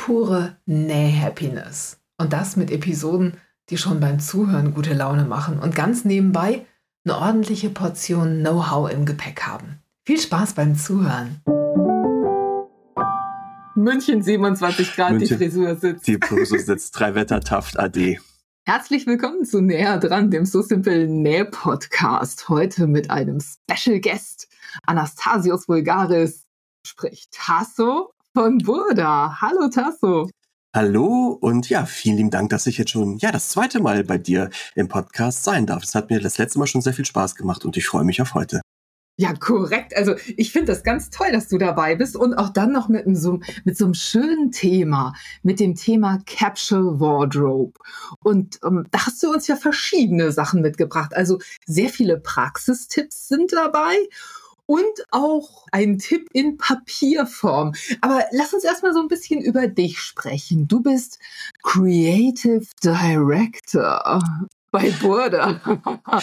pure Näh-Happiness. Und das mit Episoden, die schon beim Zuhören gute Laune machen und ganz nebenbei eine ordentliche Portion Know-how im Gepäck haben. Viel Spaß beim Zuhören. München 27 Grad, München, die Frisur sitzt. Die Frisur sitzt, drei Wetter Taft AD. Herzlich willkommen zu Näher dran, dem So Simple Näh Podcast. Heute mit einem Special Guest. Anastasios Vulgaris spricht Tasso von Burda. Hallo Tasso. Hallo und ja, vielen lieben Dank, dass ich jetzt schon ja das zweite Mal bei dir im Podcast sein darf. Es hat mir das letzte Mal schon sehr viel Spaß gemacht und ich freue mich auf heute. Ja, korrekt. Also ich finde das ganz toll, dass du dabei bist und auch dann noch mit so, mit so einem schönen Thema, mit dem Thema Capsule Wardrobe. Und ähm, da hast du uns ja verschiedene Sachen mitgebracht. Also sehr viele Praxistipps sind dabei und auch ein Tipp in Papierform. Aber lass uns erstmal so ein bisschen über dich sprechen. Du bist Creative Director bei Burda.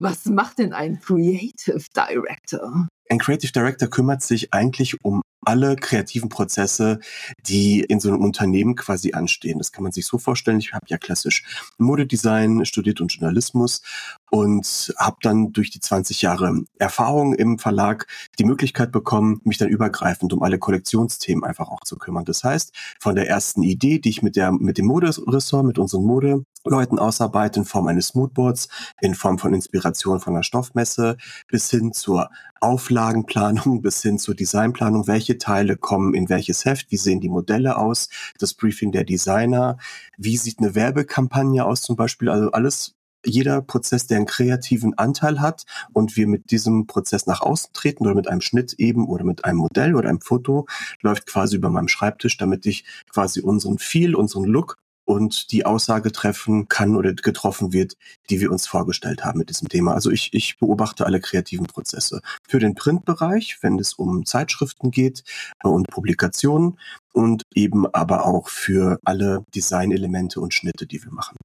Was macht denn ein Creative Director? Ein Creative Director kümmert sich eigentlich um alle kreativen Prozesse, die in so einem Unternehmen quasi anstehen. Das kann man sich so vorstellen. Ich habe ja klassisch Modedesign studiert und Journalismus und habe dann durch die 20 Jahre Erfahrung im Verlag die Möglichkeit bekommen, mich dann übergreifend um alle Kollektionsthemen einfach auch zu kümmern. Das heißt, von der ersten Idee, die ich mit der mit dem Moderessort, mit unseren Modeleuten ausarbeite in Form eines Moodboards, in Form von Inspiration von einer Stoffmesse, bis hin zur Auflagenplanung, bis hin zur Designplanung, welche Teile kommen in welches Heft, wie sehen die Modelle aus, das Briefing der Designer, wie sieht eine Werbekampagne aus zum Beispiel, also alles jeder Prozess, der einen kreativen Anteil hat und wir mit diesem Prozess nach außen treten oder mit einem Schnitt eben oder mit einem Modell oder einem Foto, läuft quasi über meinem Schreibtisch, damit ich quasi unseren Feel, unseren Look und die Aussage treffen kann oder getroffen wird, die wir uns vorgestellt haben mit diesem Thema. Also ich, ich beobachte alle kreativen Prozesse. Für den Printbereich, wenn es um Zeitschriften geht äh, und Publikationen und eben aber auch für alle Designelemente und Schnitte, die wir machen.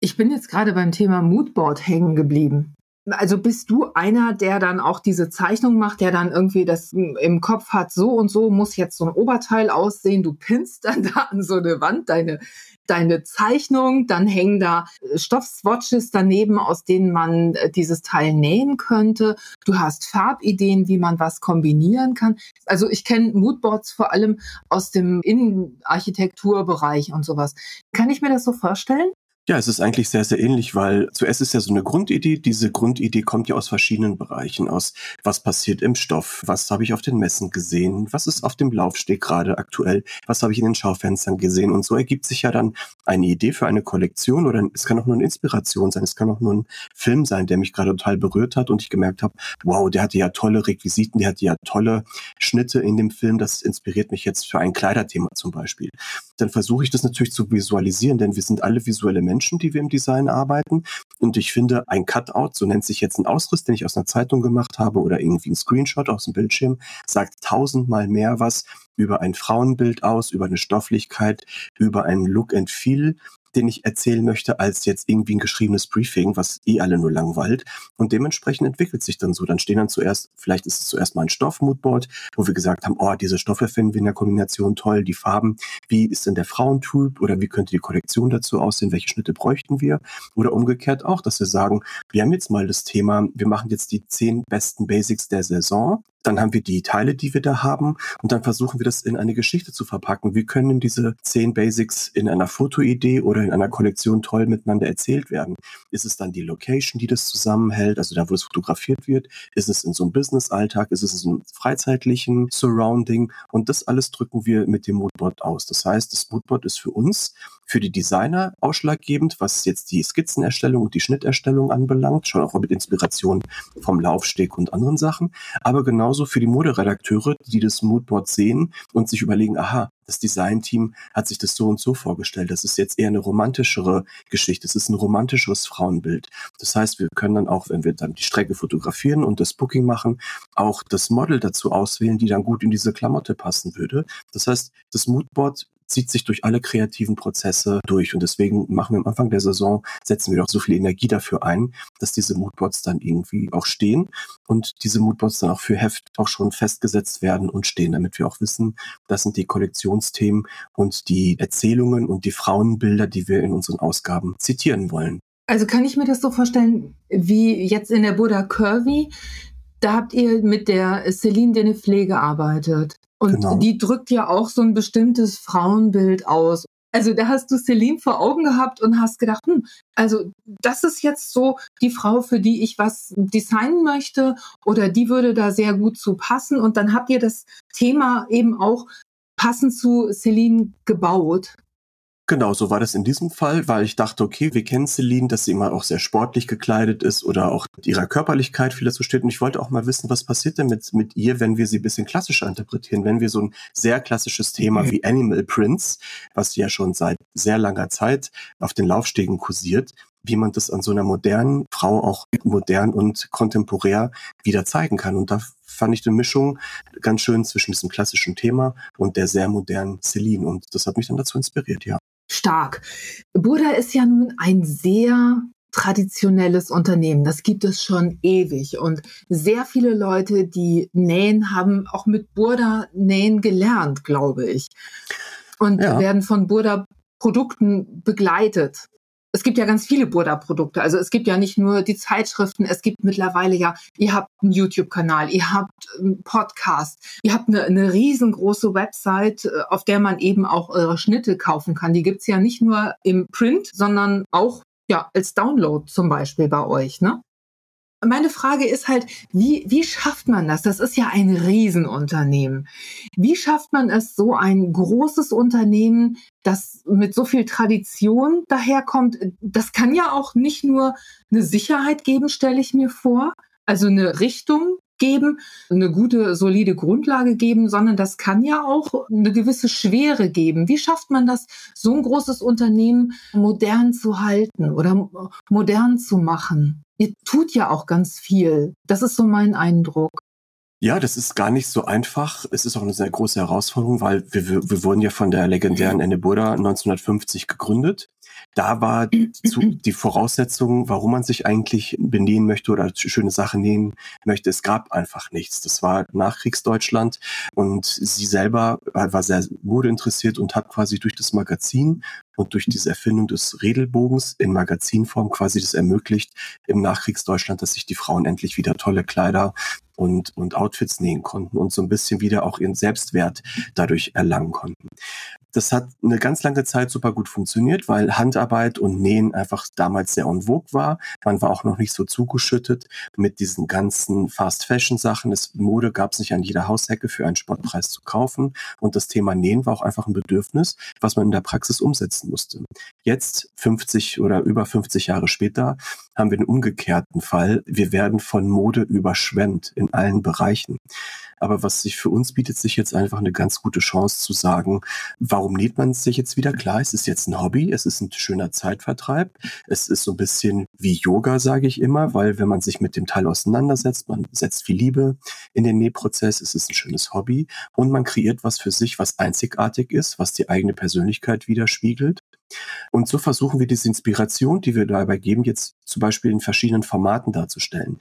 Ich bin jetzt gerade beim Thema Moodboard hängen geblieben. Also bist du einer, der dann auch diese Zeichnung macht, der dann irgendwie das im Kopf hat, so und so muss jetzt so ein Oberteil aussehen. Du pinnst dann da an so eine Wand deine, deine Zeichnung, dann hängen da Stoffswatches daneben, aus denen man äh, dieses Teil nähen könnte. Du hast Farbideen, wie man was kombinieren kann. Also ich kenne Moodboards vor allem aus dem Innenarchitekturbereich und sowas. Kann ich mir das so vorstellen? Ja, es ist eigentlich sehr, sehr ähnlich, weil zuerst ist ja so eine Grundidee. Diese Grundidee kommt ja aus verschiedenen Bereichen, aus was passiert im Stoff, was habe ich auf den Messen gesehen, was ist auf dem Laufsteg gerade aktuell, was habe ich in den Schaufenstern gesehen. Und so ergibt sich ja dann eine Idee für eine Kollektion oder es kann auch nur eine Inspiration sein, es kann auch nur ein Film sein, der mich gerade total berührt hat und ich gemerkt habe, wow, der hatte ja tolle Requisiten, der hatte ja tolle Schnitte in dem Film, das inspiriert mich jetzt für ein Kleiderthema zum Beispiel. Dann versuche ich das natürlich zu visualisieren, denn wir sind alle visuelle Menschen Menschen, die wir im Design arbeiten. Und ich finde, ein Cutout, so nennt sich jetzt ein Ausriss, den ich aus einer Zeitung gemacht habe oder irgendwie ein Screenshot aus dem Bildschirm, sagt tausendmal mehr was über ein Frauenbild aus, über eine Stofflichkeit, über ein Look and Feel den ich erzählen möchte, als jetzt irgendwie ein geschriebenes Briefing, was eh alle nur langweilt. Und dementsprechend entwickelt sich dann so. Dann stehen dann zuerst, vielleicht ist es zuerst mal ein Stoff-Moodboard, wo wir gesagt haben, oh, diese Stoffe finden wir in der Kombination toll, die Farben, wie ist denn der Frauentyp oder wie könnte die Kollektion dazu aussehen, welche Schnitte bräuchten wir? Oder umgekehrt auch, dass wir sagen, wir haben jetzt mal das Thema, wir machen jetzt die zehn besten Basics der Saison dann haben wir die Teile, die wir da haben und dann versuchen wir das in eine Geschichte zu verpacken. Wie können diese zehn Basics in einer Fotoidee oder in einer Kollektion toll miteinander erzählt werden? Ist es dann die Location, die das zusammenhält, also da, wo es fotografiert wird? Ist es in so einem Business-Alltag? Ist es in so einem freizeitlichen Surrounding? Und das alles drücken wir mit dem Moodboard aus. Das heißt, das Moodboard ist für uns für die Designer ausschlaggebend, was jetzt die Skizzenerstellung und die Schnitterstellung anbelangt, schon auch mit Inspiration vom Laufsteg und anderen Sachen, aber genauso für die Moderedakteure, die das Moodboard sehen und sich überlegen, aha, das Designteam hat sich das so und so vorgestellt. Das ist jetzt eher eine romantischere Geschichte. Es ist ein romantischeres Frauenbild. Das heißt, wir können dann auch, wenn wir dann die Strecke fotografieren und das Booking machen, auch das Model dazu auswählen, die dann gut in diese Klamotte passen würde. Das heißt, das Moodboard zieht sich durch alle kreativen Prozesse durch. Und deswegen machen wir am Anfang der Saison, setzen wir doch so viel Energie dafür ein, dass diese Moodboards dann irgendwie auch stehen und diese Moodboards dann auch für Heft auch schon festgesetzt werden und stehen, damit wir auch wissen, das sind die Kollektionsthemen und die Erzählungen und die Frauenbilder, die wir in unseren Ausgaben zitieren wollen. Also kann ich mir das so vorstellen, wie jetzt in der Buddha Curvy, da habt ihr mit der Celine Denefle gearbeitet. Und genau. die drückt ja auch so ein bestimmtes Frauenbild aus. Also da hast du Celine vor Augen gehabt und hast gedacht, hm, also das ist jetzt so die Frau, für die ich was designen möchte oder die würde da sehr gut zu passen. Und dann habt ihr das Thema eben auch passend zu Celine gebaut. Genau, so war das in diesem Fall, weil ich dachte, okay, wir kennen Celine, dass sie immer auch sehr sportlich gekleidet ist oder auch mit ihrer Körperlichkeit viel dazu steht. Und ich wollte auch mal wissen, was passiert denn mit, mit ihr, wenn wir sie ein bisschen klassischer interpretieren, wenn wir so ein sehr klassisches Thema mhm. wie Animal Prints, was ja schon seit sehr langer Zeit auf den Laufstegen kursiert, wie man das an so einer modernen Frau auch modern und kontemporär wieder zeigen kann. Und da fand ich die Mischung ganz schön zwischen diesem klassischen Thema und der sehr modernen Celine. Und das hat mich dann dazu inspiriert, ja stark. Burda ist ja nun ein sehr traditionelles Unternehmen. Das gibt es schon ewig. Und sehr viele Leute, die nähen, haben auch mit Burda nähen gelernt, glaube ich. Und ja. werden von Burda Produkten begleitet es gibt ja ganz viele Burda-Produkte. Also es gibt ja nicht nur die Zeitschriften, es gibt mittlerweile ja, ihr habt einen YouTube-Kanal, ihr habt einen Podcast, ihr habt eine, eine riesengroße Website, äh, auf der man eben auch eure Schnitte kaufen kann. Die gibt's ja nicht nur im Print, sondern auch ja, als Download zum Beispiel bei euch, ne? Meine Frage ist halt, wie, wie schafft man das? Das ist ja ein Riesenunternehmen. Wie schafft man es, so ein großes Unternehmen, das mit so viel Tradition daherkommt? Das kann ja auch nicht nur eine Sicherheit geben, stelle ich mir vor, also eine Richtung geben, eine gute, solide Grundlage geben, sondern das kann ja auch eine gewisse Schwere geben. Wie schafft man das, so ein großes Unternehmen modern zu halten oder modern zu machen? ihr tut ja auch ganz viel. Das ist so mein Eindruck. Ja, das ist gar nicht so einfach. Es ist auch eine sehr große Herausforderung, weil wir, wir wurden ja von der legendären Enne Burda 1950 gegründet. Da war die Voraussetzung, warum man sich eigentlich benehmen möchte oder schöne Sachen nähen möchte. Es gab einfach nichts. Das war Nachkriegsdeutschland und sie selber war sehr modeinteressiert und hat quasi durch das Magazin und durch diese Erfindung des Redelbogens in Magazinform quasi das ermöglicht im Nachkriegsdeutschland, dass sich die Frauen endlich wieder tolle Kleider und, und Outfits nähen konnten und so ein bisschen wieder auch ihren Selbstwert dadurch erlangen konnten. Das hat eine ganz lange Zeit super gut funktioniert, weil Handarbeit und Nähen einfach damals sehr en vogue war. Man war auch noch nicht so zugeschüttet mit diesen ganzen Fast-Fashion-Sachen. Mode gab es nicht an jeder Haushecke für einen Sportpreis zu kaufen. Und das Thema Nähen war auch einfach ein Bedürfnis, was man in der Praxis umsetzen musste. Jetzt, 50 oder über 50 Jahre später, haben wir einen umgekehrten Fall. Wir werden von Mode überschwemmt in allen Bereichen. Aber was sich für uns bietet sich jetzt einfach eine ganz gute Chance zu sagen, warum näht man sich jetzt wieder? Klar, es ist jetzt ein Hobby, es ist ein schöner Zeitvertreib. Es ist so ein bisschen wie Yoga, sage ich immer, weil wenn man sich mit dem Teil auseinandersetzt, man setzt viel Liebe in den Nähprozess, es ist ein schönes Hobby und man kreiert was für sich, was einzigartig ist, was die eigene Persönlichkeit widerspiegelt. Und so versuchen wir diese Inspiration, die wir dabei geben, jetzt zum Beispiel in verschiedenen Formaten darzustellen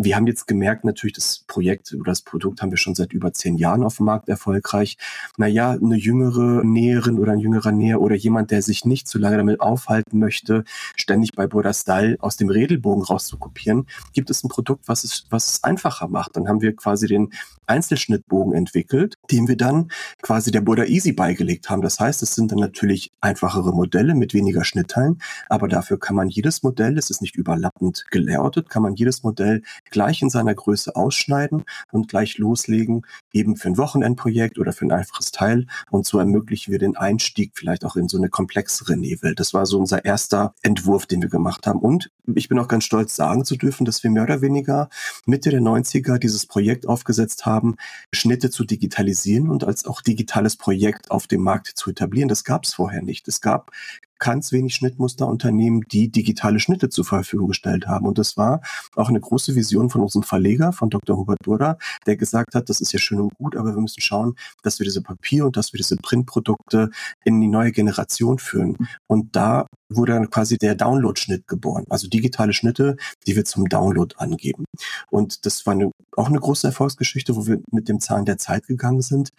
wir haben jetzt gemerkt, natürlich, das Projekt oder das Produkt haben wir schon seit über zehn Jahren auf dem Markt erfolgreich. Naja, eine jüngere Näherin oder ein jüngerer Näher oder jemand, der sich nicht zu lange damit aufhalten möchte, ständig bei Border Style aus dem Redelbogen rauszukopieren, gibt es ein Produkt, was es, was es einfacher macht. Dann haben wir quasi den Einzelschnittbogen entwickelt, den wir dann quasi der Border Easy beigelegt haben. Das heißt, es sind dann natürlich einfachere Modelle mit weniger Schnittteilen, aber dafür kann man jedes Modell, es ist nicht überlappend gelayoutet, kann man jedes Modell gleich in seiner Größe ausschneiden und gleich loslegen, eben für ein Wochenendprojekt oder für ein einfaches Teil. Und so ermöglichen wir den Einstieg vielleicht auch in so eine komplexere Nähwelt. Das war so unser erster Entwurf, den wir gemacht haben. Und ich bin auch ganz stolz sagen zu dürfen, dass wir mehr oder weniger Mitte der 90er dieses Projekt aufgesetzt haben, Schnitte zu digitalisieren und als auch digitales Projekt auf dem Markt zu etablieren. Das gab es vorher nicht. Es gab ganz wenig Schnittmusterunternehmen, die digitale Schnitte zur Verfügung gestellt haben. Und das war auch eine große Vision von unserem Verleger, von Dr. Hubert Burda, der gesagt hat, das ist ja schön und gut, aber wir müssen schauen, dass wir diese Papier- und dass wir diese Printprodukte in die neue Generation führen. Und da wurde dann quasi der Download-Schnitt geboren, also digitale Schnitte, die wir zum Download angeben. Und das war eine, auch eine große Erfolgsgeschichte, wo wir mit dem Zahn der Zeit gegangen sind.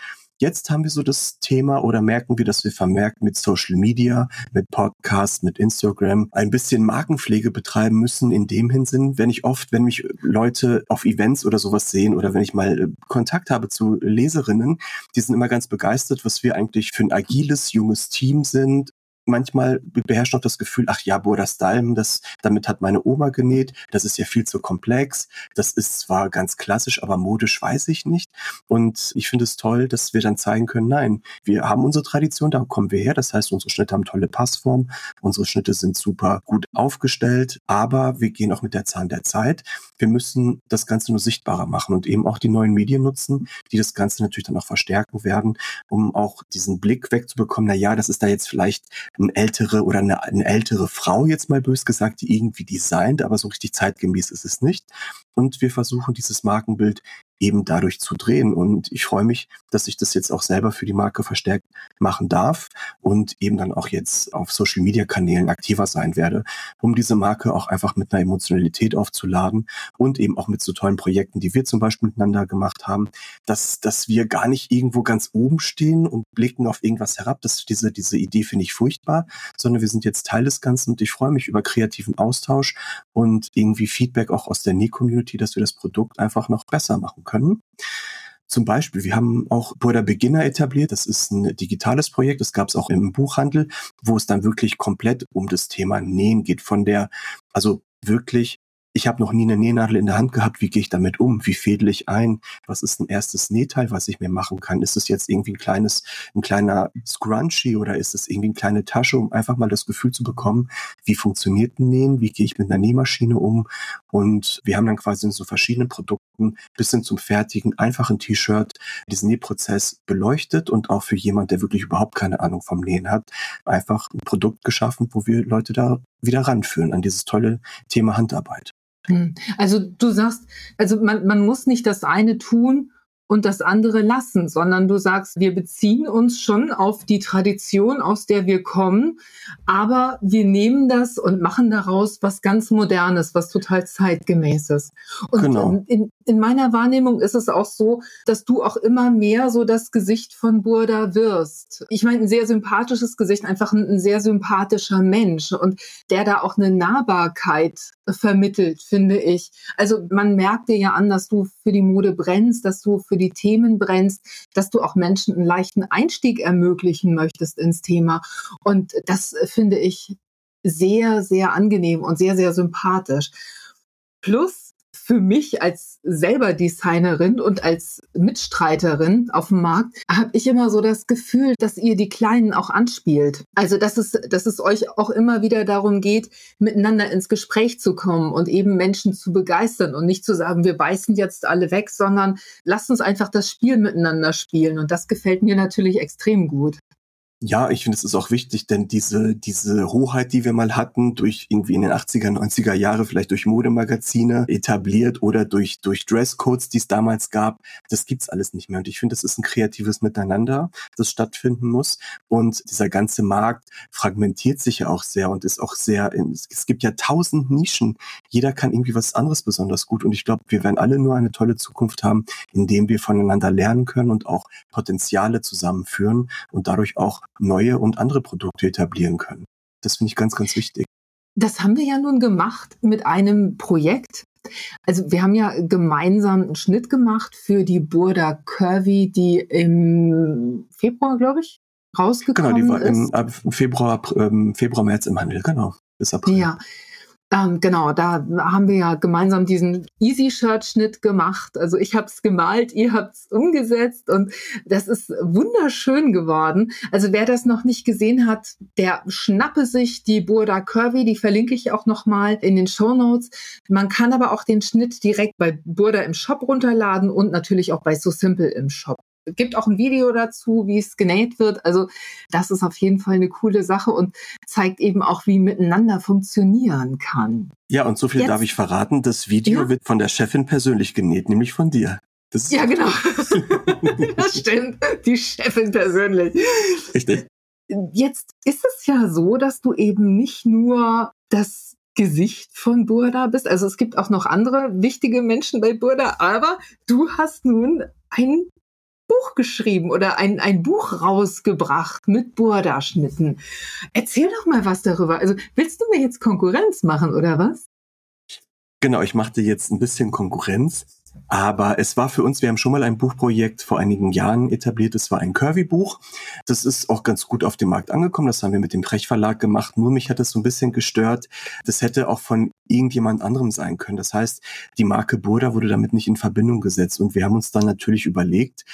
Jetzt haben wir so das Thema oder merken wir, dass wir vermerkt mit Social Media, mit Podcasts, mit Instagram ein bisschen Markenpflege betreiben müssen in dem Hinsinn, wenn ich oft, wenn mich Leute auf Events oder sowas sehen oder wenn ich mal äh, Kontakt habe zu Leserinnen, die sind immer ganz begeistert, was wir eigentlich für ein agiles, junges Team sind, manchmal beherrscht noch das Gefühl, ach ja, Burdas Dalm, das, damit hat meine Oma genäht, das ist ja viel zu komplex, das ist zwar ganz klassisch, aber modisch weiß ich nicht. Und ich finde es toll, dass wir dann zeigen können, nein, wir haben unsere Tradition, da kommen wir her, das heißt, unsere Schnitte haben tolle Passform, unsere Schnitte sind super gut aufgestellt, aber wir gehen auch mit der Zahn der Zeit. Wir müssen das Ganze nur sichtbarer machen und eben auch die neuen Medien nutzen, die das Ganze natürlich dann auch verstärken werden, um auch diesen Blick wegzubekommen, na ja, das ist da jetzt vielleicht eine ältere oder eine, eine ältere Frau jetzt mal bös gesagt, die irgendwie designt, aber so richtig zeitgemäß ist es nicht. Und wir versuchen dieses Markenbild eben dadurch zu drehen. Und ich freue mich, dass ich das jetzt auch selber für die Marke verstärkt machen darf und eben dann auch jetzt auf Social Media Kanälen aktiver sein werde, um diese Marke auch einfach mit einer Emotionalität aufzuladen und eben auch mit so tollen Projekten, die wir zum Beispiel miteinander gemacht haben, dass, dass wir gar nicht irgendwo ganz oben stehen und blicken auf irgendwas herab. Das, diese, diese Idee finde ich furchtbar, sondern wir sind jetzt Teil des Ganzen und ich freue mich über kreativen Austausch und irgendwie Feedback auch aus der Näh-Community, dass wir das Produkt einfach noch besser machen können. Zum Beispiel, wir haben auch Burda Beginner etabliert. Das ist ein digitales Projekt. Das gab es auch im Buchhandel, wo es dann wirklich komplett um das Thema Nähen geht. Von der, also wirklich ich habe noch nie eine Nähnadel in der Hand gehabt. Wie gehe ich damit um? Wie fädel ich ein? Was ist ein erstes Nähteil, was ich mir machen kann? Ist es jetzt irgendwie ein kleines, ein kleiner Scrunchie oder ist es irgendwie eine kleine Tasche, um einfach mal das Gefühl zu bekommen, wie funktioniert ein Nähen? Wie gehe ich mit einer Nähmaschine um? Und wir haben dann quasi in so verschiedenen Produkten bis hin zum fertigen, einfachen T-Shirt diesen Nähprozess beleuchtet und auch für jemand, der wirklich überhaupt keine Ahnung vom Nähen hat, einfach ein Produkt geschaffen, wo wir Leute da wieder ranführen an dieses tolle Thema Handarbeit. Hm. Also du sagst, also man, man muss nicht das eine tun und das andere lassen, sondern du sagst, wir beziehen uns schon auf die Tradition, aus der wir kommen, aber wir nehmen das und machen daraus was ganz Modernes, was total zeitgemäßes. Und genau. in, in meiner Wahrnehmung ist es auch so, dass du auch immer mehr so das Gesicht von Burda wirst. Ich meine, ein sehr sympathisches Gesicht, einfach ein, ein sehr sympathischer Mensch und der da auch eine Nahbarkeit vermittelt, finde ich. Also man merkt dir ja an, dass du für die Mode brennst, dass du für die Themen brennst, dass du auch Menschen einen leichten Einstieg ermöglichen möchtest ins Thema. Und das finde ich sehr, sehr angenehm und sehr, sehr sympathisch. Plus, für mich als selber Designerin und als Mitstreiterin auf dem Markt habe ich immer so das Gefühl, dass ihr die Kleinen auch anspielt. Also dass es, dass es euch auch immer wieder darum geht, miteinander ins Gespräch zu kommen und eben Menschen zu begeistern und nicht zu sagen, wir beißen jetzt alle weg, sondern lasst uns einfach das Spiel miteinander spielen. Und das gefällt mir natürlich extrem gut. Ja, ich finde, es ist auch wichtig, denn diese, diese Hoheit, die wir mal hatten, durch irgendwie in den 80er, 90er Jahre, vielleicht durch Modemagazine etabliert oder durch, durch Dresscodes, die es damals gab, das gibt's alles nicht mehr. Und ich finde, es ist ein kreatives Miteinander, das stattfinden muss. Und dieser ganze Markt fragmentiert sich ja auch sehr und ist auch sehr, es gibt ja tausend Nischen. Jeder kann irgendwie was anderes besonders gut. Und ich glaube, wir werden alle nur eine tolle Zukunft haben, indem wir voneinander lernen können und auch Potenziale zusammenführen und dadurch auch neue und andere Produkte etablieren können. Das finde ich ganz, ganz wichtig. Das haben wir ja nun gemacht mit einem Projekt. Also wir haben ja gemeinsam einen Schnitt gemacht für die Burda Curvy, die im Februar, glaube ich, rausgekommen ist. Genau, die war im, Februar, ähm, Februar, März im Handel, genau. Bis April. Ja. Ähm, genau, da haben wir ja gemeinsam diesen Easy-Shirt-Schnitt gemacht. Also ich habe es gemalt, ihr habt es umgesetzt und das ist wunderschön geworden. Also wer das noch nicht gesehen hat, der schnappe sich die Burda Curvy, die verlinke ich auch nochmal in den Show Notes. Man kann aber auch den Schnitt direkt bei Burda im Shop runterladen und natürlich auch bei So Simple im Shop gibt auch ein Video dazu, wie es genäht wird. Also das ist auf jeden Fall eine coole Sache und zeigt eben auch, wie miteinander funktionieren kann. Ja, und so viel Jetzt, darf ich verraten. Das Video ja? wird von der Chefin persönlich genäht, nämlich von dir. Das ja, genau. das stimmt. Die Chefin persönlich. Richtig. Jetzt ist es ja so, dass du eben nicht nur das Gesicht von Burda bist. Also es gibt auch noch andere wichtige Menschen bei Burda, aber du hast nun ein Buch geschrieben oder ein, ein Buch rausgebracht mit Burda-Schnitten. Erzähl doch mal was darüber. Also willst du mir jetzt Konkurrenz machen oder was? Genau, ich machte jetzt ein bisschen Konkurrenz. Aber es war für uns, wir haben schon mal ein Buchprojekt vor einigen Jahren etabliert. Es war ein Curvy-Buch. Das ist auch ganz gut auf dem Markt angekommen. Das haben wir mit dem Prech Verlag gemacht. Nur mich hat es so ein bisschen gestört. Das hätte auch von irgendjemand anderem sein können. Das heißt, die Marke Burda wurde damit nicht in Verbindung gesetzt. Und wir haben uns dann natürlich überlegt,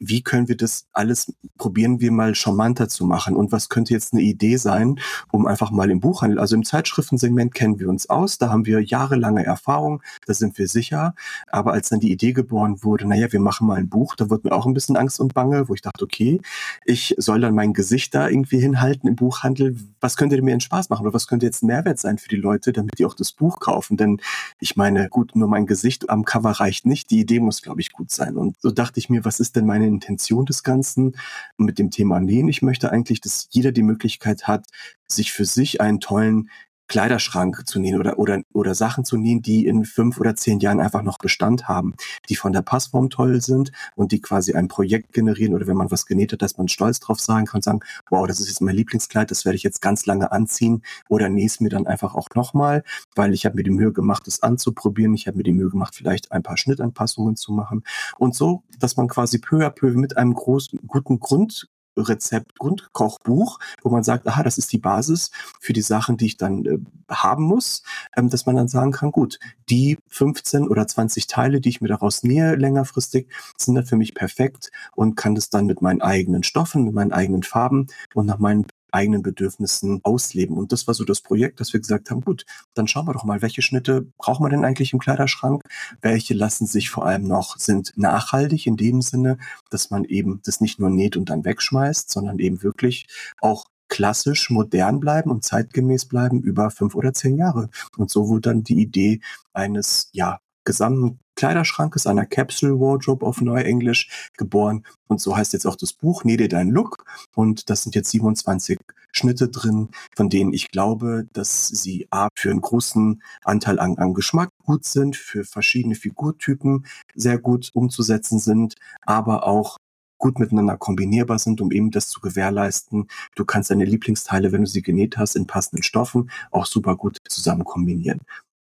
wie können wir das alles probieren wir mal charmanter zu machen? Und was könnte jetzt eine Idee sein, um einfach mal im Buchhandel, also im Zeitschriftensegment kennen wir uns aus. Da haben wir jahrelange Erfahrung. Da sind wir sicher. Aber als dann die Idee geboren wurde, naja, wir machen mal ein Buch, da wurde mir auch ein bisschen Angst und Bange, wo ich dachte, okay, ich soll dann mein Gesicht da irgendwie hinhalten im Buchhandel. Was könnte mir denn Spaß machen oder was könnte jetzt ein Mehrwert sein für die Leute, damit die auch das Buch kaufen? Denn ich meine, gut, nur mein Gesicht am Cover reicht nicht. Die Idee muss, glaube ich, gut sein. Und so dachte ich mir, was ist denn meine Intention des Ganzen mit dem Thema Nähen? Ich möchte eigentlich, dass jeder die Möglichkeit hat, sich für sich einen tollen Kleiderschrank zu nähen oder, oder, oder Sachen zu nähen, die in fünf oder zehn Jahren einfach noch Bestand haben, die von der Passform toll sind und die quasi ein Projekt generieren oder wenn man was genäht hat, dass man stolz drauf sagen kann sagen, wow, das ist jetzt mein Lieblingskleid, das werde ich jetzt ganz lange anziehen oder nähe es mir dann einfach auch nochmal, weil ich habe mir die Mühe gemacht, es anzuprobieren, ich habe mir die Mühe gemacht, vielleicht ein paar Schnittanpassungen zu machen. Und so, dass man quasi peu à peu mit einem großen, guten Grund Rezept Grundkochbuch, wo man sagt, aha, das ist die Basis für die Sachen, die ich dann äh, haben muss, ähm, dass man dann sagen kann, gut, die 15 oder 20 Teile, die ich mir daraus nähe längerfristig, sind dann für mich perfekt und kann das dann mit meinen eigenen Stoffen, mit meinen eigenen Farben und nach meinen eigenen Bedürfnissen ausleben. Und das war so das Projekt, dass wir gesagt haben, gut, dann schauen wir doch mal, welche Schnitte brauchen wir denn eigentlich im Kleiderschrank? Welche lassen sich vor allem noch, sind nachhaltig in dem Sinne, dass man eben das nicht nur näht und dann wegschmeißt, sondern eben wirklich auch klassisch modern bleiben und zeitgemäß bleiben über fünf oder zehn Jahre. Und so wurde dann die Idee eines, ja, gesamten Kleiderschrankes, einer Capsule Wardrobe auf Neuenglisch geboren. Und so heißt jetzt auch das Buch, Nähe dein Look. Und das sind jetzt 27 Schnitte drin, von denen ich glaube, dass sie A, für einen großen Anteil an, an Geschmack gut sind, für verschiedene Figurtypen sehr gut umzusetzen sind, aber auch gut miteinander kombinierbar sind, um eben das zu gewährleisten. Du kannst deine Lieblingsteile, wenn du sie genäht hast, in passenden Stoffen auch super gut zusammen kombinieren.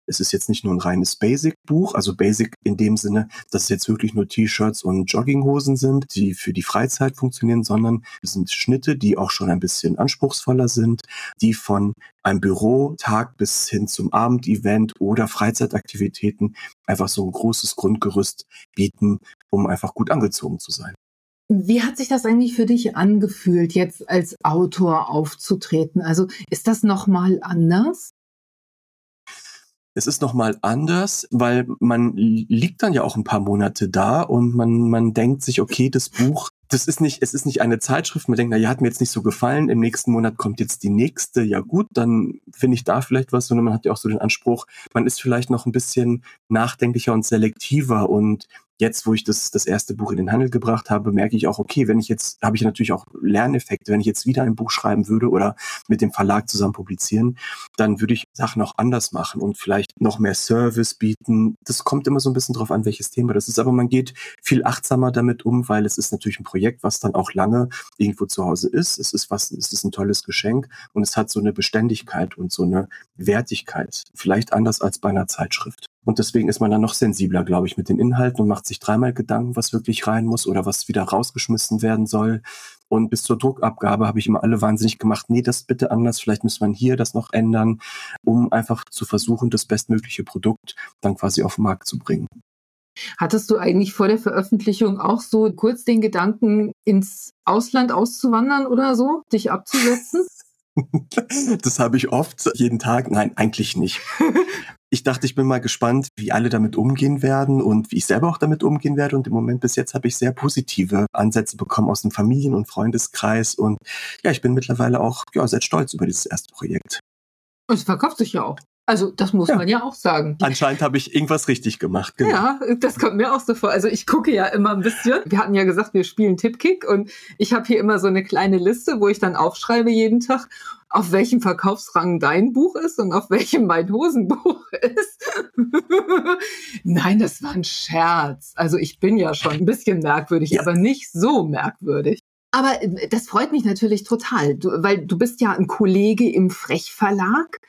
Es ist jetzt nicht nur ein reines Basic-Buch, also Basic in dem Sinne, dass es jetzt wirklich nur T-Shirts und Jogginghosen sind, die für die Freizeit funktionieren, sondern es sind Schnitte, die auch schon ein bisschen anspruchsvoller sind, die von einem Bürotag bis hin zum Abendevent oder Freizeitaktivitäten einfach so ein großes Grundgerüst bieten, um einfach gut angezogen zu sein. Wie hat sich das eigentlich für dich angefühlt, jetzt als Autor aufzutreten? Also ist das nochmal anders? Es ist nochmal anders, weil man liegt dann ja auch ein paar Monate da und man, man denkt sich, okay, das Buch, das ist nicht, es ist nicht eine Zeitschrift, man denkt, na ja, hat mir jetzt nicht so gefallen, im nächsten Monat kommt jetzt die nächste, ja gut, dann finde ich da vielleicht was, sondern man hat ja auch so den Anspruch, man ist vielleicht noch ein bisschen nachdenklicher und selektiver und jetzt, wo ich das, das erste Buch in den Handel gebracht habe, merke ich auch, okay, wenn ich jetzt, habe ich natürlich auch Lerneffekte, wenn ich jetzt wieder ein Buch schreiben würde oder mit dem Verlag zusammen publizieren, dann würde ich Sachen auch anders machen und vielleicht noch mehr Service bieten. Das kommt immer so ein bisschen drauf an, welches Thema das ist, aber man geht viel achtsamer damit um, weil es ist natürlich ein Projekt, was dann auch lange irgendwo zu Hause ist. Es ist was, es ist ein tolles Geschenk und es hat so eine Beständigkeit und so eine Wertigkeit. Vielleicht anders als bei einer Zeitschrift. Und deswegen ist man dann noch sensibler, glaube ich, mit den Inhalten und macht sich dreimal Gedanken, was wirklich rein muss oder was wieder rausgeschmissen werden soll. Und bis zur Druckabgabe habe ich immer alle wahnsinnig gemacht, nee, das bitte anders, vielleicht muss man hier das noch ändern, um einfach zu versuchen, das bestmögliche Produkt dann quasi auf den Markt zu bringen. Hattest du eigentlich vor der Veröffentlichung auch so kurz den Gedanken, ins Ausland auszuwandern oder so, dich abzusetzen? Das habe ich oft, jeden Tag. Nein, eigentlich nicht. Ich dachte, ich bin mal gespannt, wie alle damit umgehen werden und wie ich selber auch damit umgehen werde. Und im Moment bis jetzt habe ich sehr positive Ansätze bekommen aus dem Familien- und Freundeskreis. Und ja, ich bin mittlerweile auch ja, sehr stolz über dieses erste Projekt. Es verkauft sich ja auch. Also das muss ja. man ja auch sagen. Anscheinend habe ich irgendwas richtig gemacht. Genau. Ja, das kommt mir auch so vor. Also ich gucke ja immer ein bisschen. Wir hatten ja gesagt, wir spielen Tippkick und ich habe hier immer so eine kleine Liste, wo ich dann aufschreibe jeden Tag, auf welchem Verkaufsrang dein Buch ist und auf welchem mein Hosenbuch ist. Nein, das war ein Scherz. Also ich bin ja schon ein bisschen merkwürdig, ja. aber nicht so merkwürdig. Aber äh, das freut mich natürlich total, du, weil du bist ja ein Kollege im Frech-Verlag.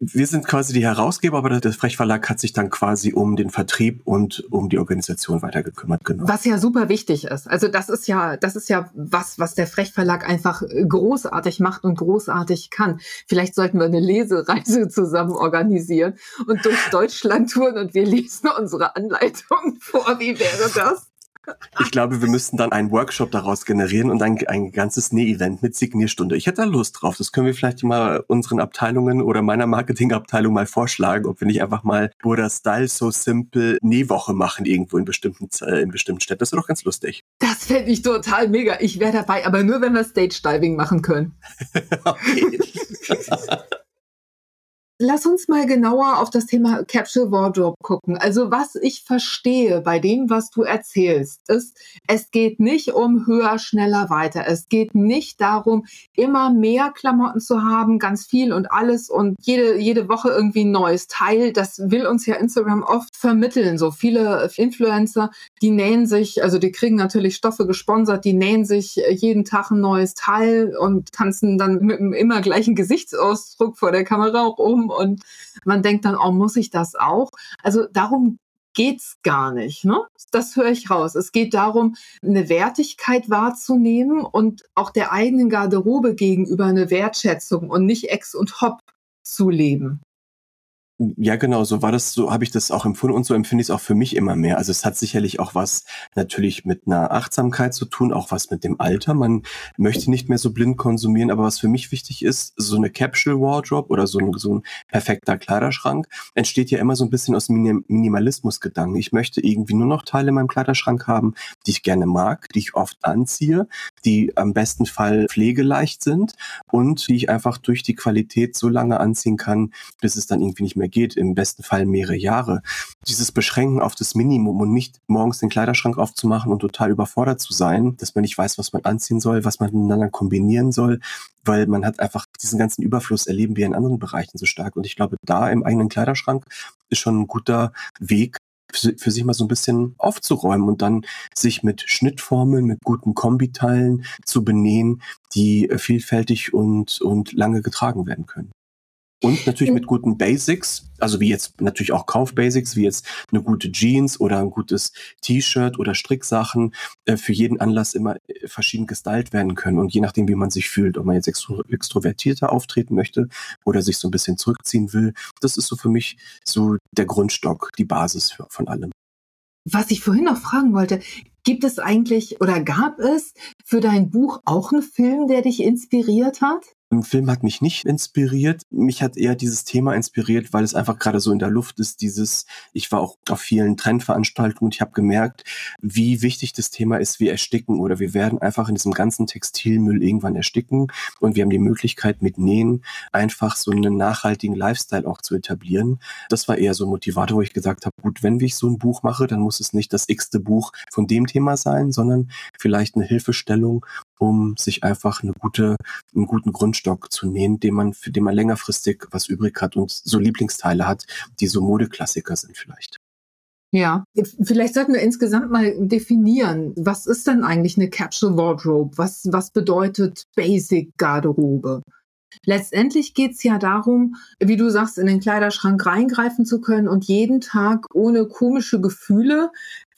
Wir sind quasi die Herausgeber, aber der Frech-Verlag hat sich dann quasi um den Vertrieb und um die Organisation weiter gekümmert. Genau. Was ja super wichtig ist. Also das ist ja, das ist ja was, was der Frech-Verlag einfach äh, großartig macht und großartig kann. Vielleicht sollten wir eine Lesereise zusammen organisieren und durch Deutschland touren und wir lesen unsere Anleitung vor. Wie wäre das? Ich glaube, wir müssten dann einen Workshop daraus generieren und ein, ein ganzes Näh-Event mit Signierstunde. Ich hätte da Lust drauf. Das können wir vielleicht mal unseren Abteilungen oder meiner Marketingabteilung mal vorschlagen, ob wir nicht einfach mal Burda Style So Simple Nähwoche machen irgendwo in bestimmten, äh, in bestimmten Städten. Das wäre doch ganz lustig. Das fände ich total mega. Ich wäre dabei, aber nur, wenn wir Stage Diving machen können. okay. Lass uns mal genauer auf das Thema Capsule Wardrobe gucken. Also was ich verstehe bei dem, was du erzählst, ist, es geht nicht um höher, schneller, weiter. Es geht nicht darum, immer mehr Klamotten zu haben, ganz viel und alles und jede, jede Woche irgendwie ein neues Teil. Das will uns ja Instagram oft vermitteln. So viele Influencer, die nähen sich, also die kriegen natürlich Stoffe gesponsert, die nähen sich jeden Tag ein neues Teil und tanzen dann mit einem immer gleichen Gesichtsausdruck vor der Kamera um und man denkt dann, oh, muss ich das auch? Also darum geht's gar nicht. Ne? Das höre ich raus. Es geht darum, eine Wertigkeit wahrzunehmen und auch der eigenen Garderobe gegenüber eine Wertschätzung und nicht Ex und Hop zu leben. Ja, genau, so war das, so habe ich das auch empfunden und so empfinde ich es auch für mich immer mehr. Also es hat sicherlich auch was natürlich mit einer Achtsamkeit zu tun, auch was mit dem Alter. Man möchte nicht mehr so blind konsumieren, aber was für mich wichtig ist, so eine Capsule Wardrobe oder so ein, so ein perfekter Kleiderschrank entsteht ja immer so ein bisschen aus Minim Minimalismus-Gedanken. Ich möchte irgendwie nur noch Teile in meinem Kleiderschrank haben, die ich gerne mag, die ich oft anziehe, die am besten Fall pflegeleicht sind und die ich einfach durch die Qualität so lange anziehen kann, bis es dann irgendwie nicht mehr geht, im besten Fall mehrere Jahre. Dieses Beschränken auf das Minimum und nicht morgens den Kleiderschrank aufzumachen und total überfordert zu sein, dass man nicht weiß, was man anziehen soll, was man miteinander kombinieren soll, weil man hat einfach diesen ganzen Überfluss erleben wir in anderen Bereichen so stark. Und ich glaube, da im eigenen Kleiderschrank ist schon ein guter Weg, für sich mal so ein bisschen aufzuräumen und dann sich mit Schnittformeln, mit guten Kombiteilen zu benähen, die vielfältig und, und lange getragen werden können. Und natürlich mit guten Basics, also wie jetzt natürlich auch Kaufbasics, wie jetzt eine gute Jeans oder ein gutes T-Shirt oder Stricksachen äh, für jeden Anlass immer äh, verschieden gestylt werden können. Und je nachdem, wie man sich fühlt, ob man jetzt extro extrovertierter auftreten möchte oder sich so ein bisschen zurückziehen will, das ist so für mich so der Grundstock, die Basis für, von allem. Was ich vorhin noch fragen wollte, gibt es eigentlich oder gab es für dein Buch auch einen Film, der dich inspiriert hat? Im Film hat mich nicht inspiriert. Mich hat eher dieses Thema inspiriert, weil es einfach gerade so in der Luft ist. Dieses, ich war auch auf vielen Trendveranstaltungen und ich habe gemerkt, wie wichtig das Thema ist. Wir ersticken oder wir werden einfach in diesem ganzen Textilmüll irgendwann ersticken. Und wir haben die Möglichkeit mit Nähen einfach so einen nachhaltigen Lifestyle auch zu etablieren. Das war eher so ein Motivator, wo ich gesagt habe, gut, wenn ich so ein Buch mache, dann muss es nicht das x-te Buch von dem Thema sein, sondern vielleicht eine Hilfestellung, um sich einfach eine gute, einen guten Grundstock zu nähen, den man, für den man längerfristig was übrig hat und so Lieblingsteile hat, die so Modeklassiker sind vielleicht. Ja, vielleicht sollten wir insgesamt mal definieren, was ist denn eigentlich eine Capsule Wardrobe? Was, was bedeutet Basic Garderobe? Letztendlich geht's ja darum, wie du sagst, in den Kleiderschrank reingreifen zu können und jeden Tag ohne komische Gefühle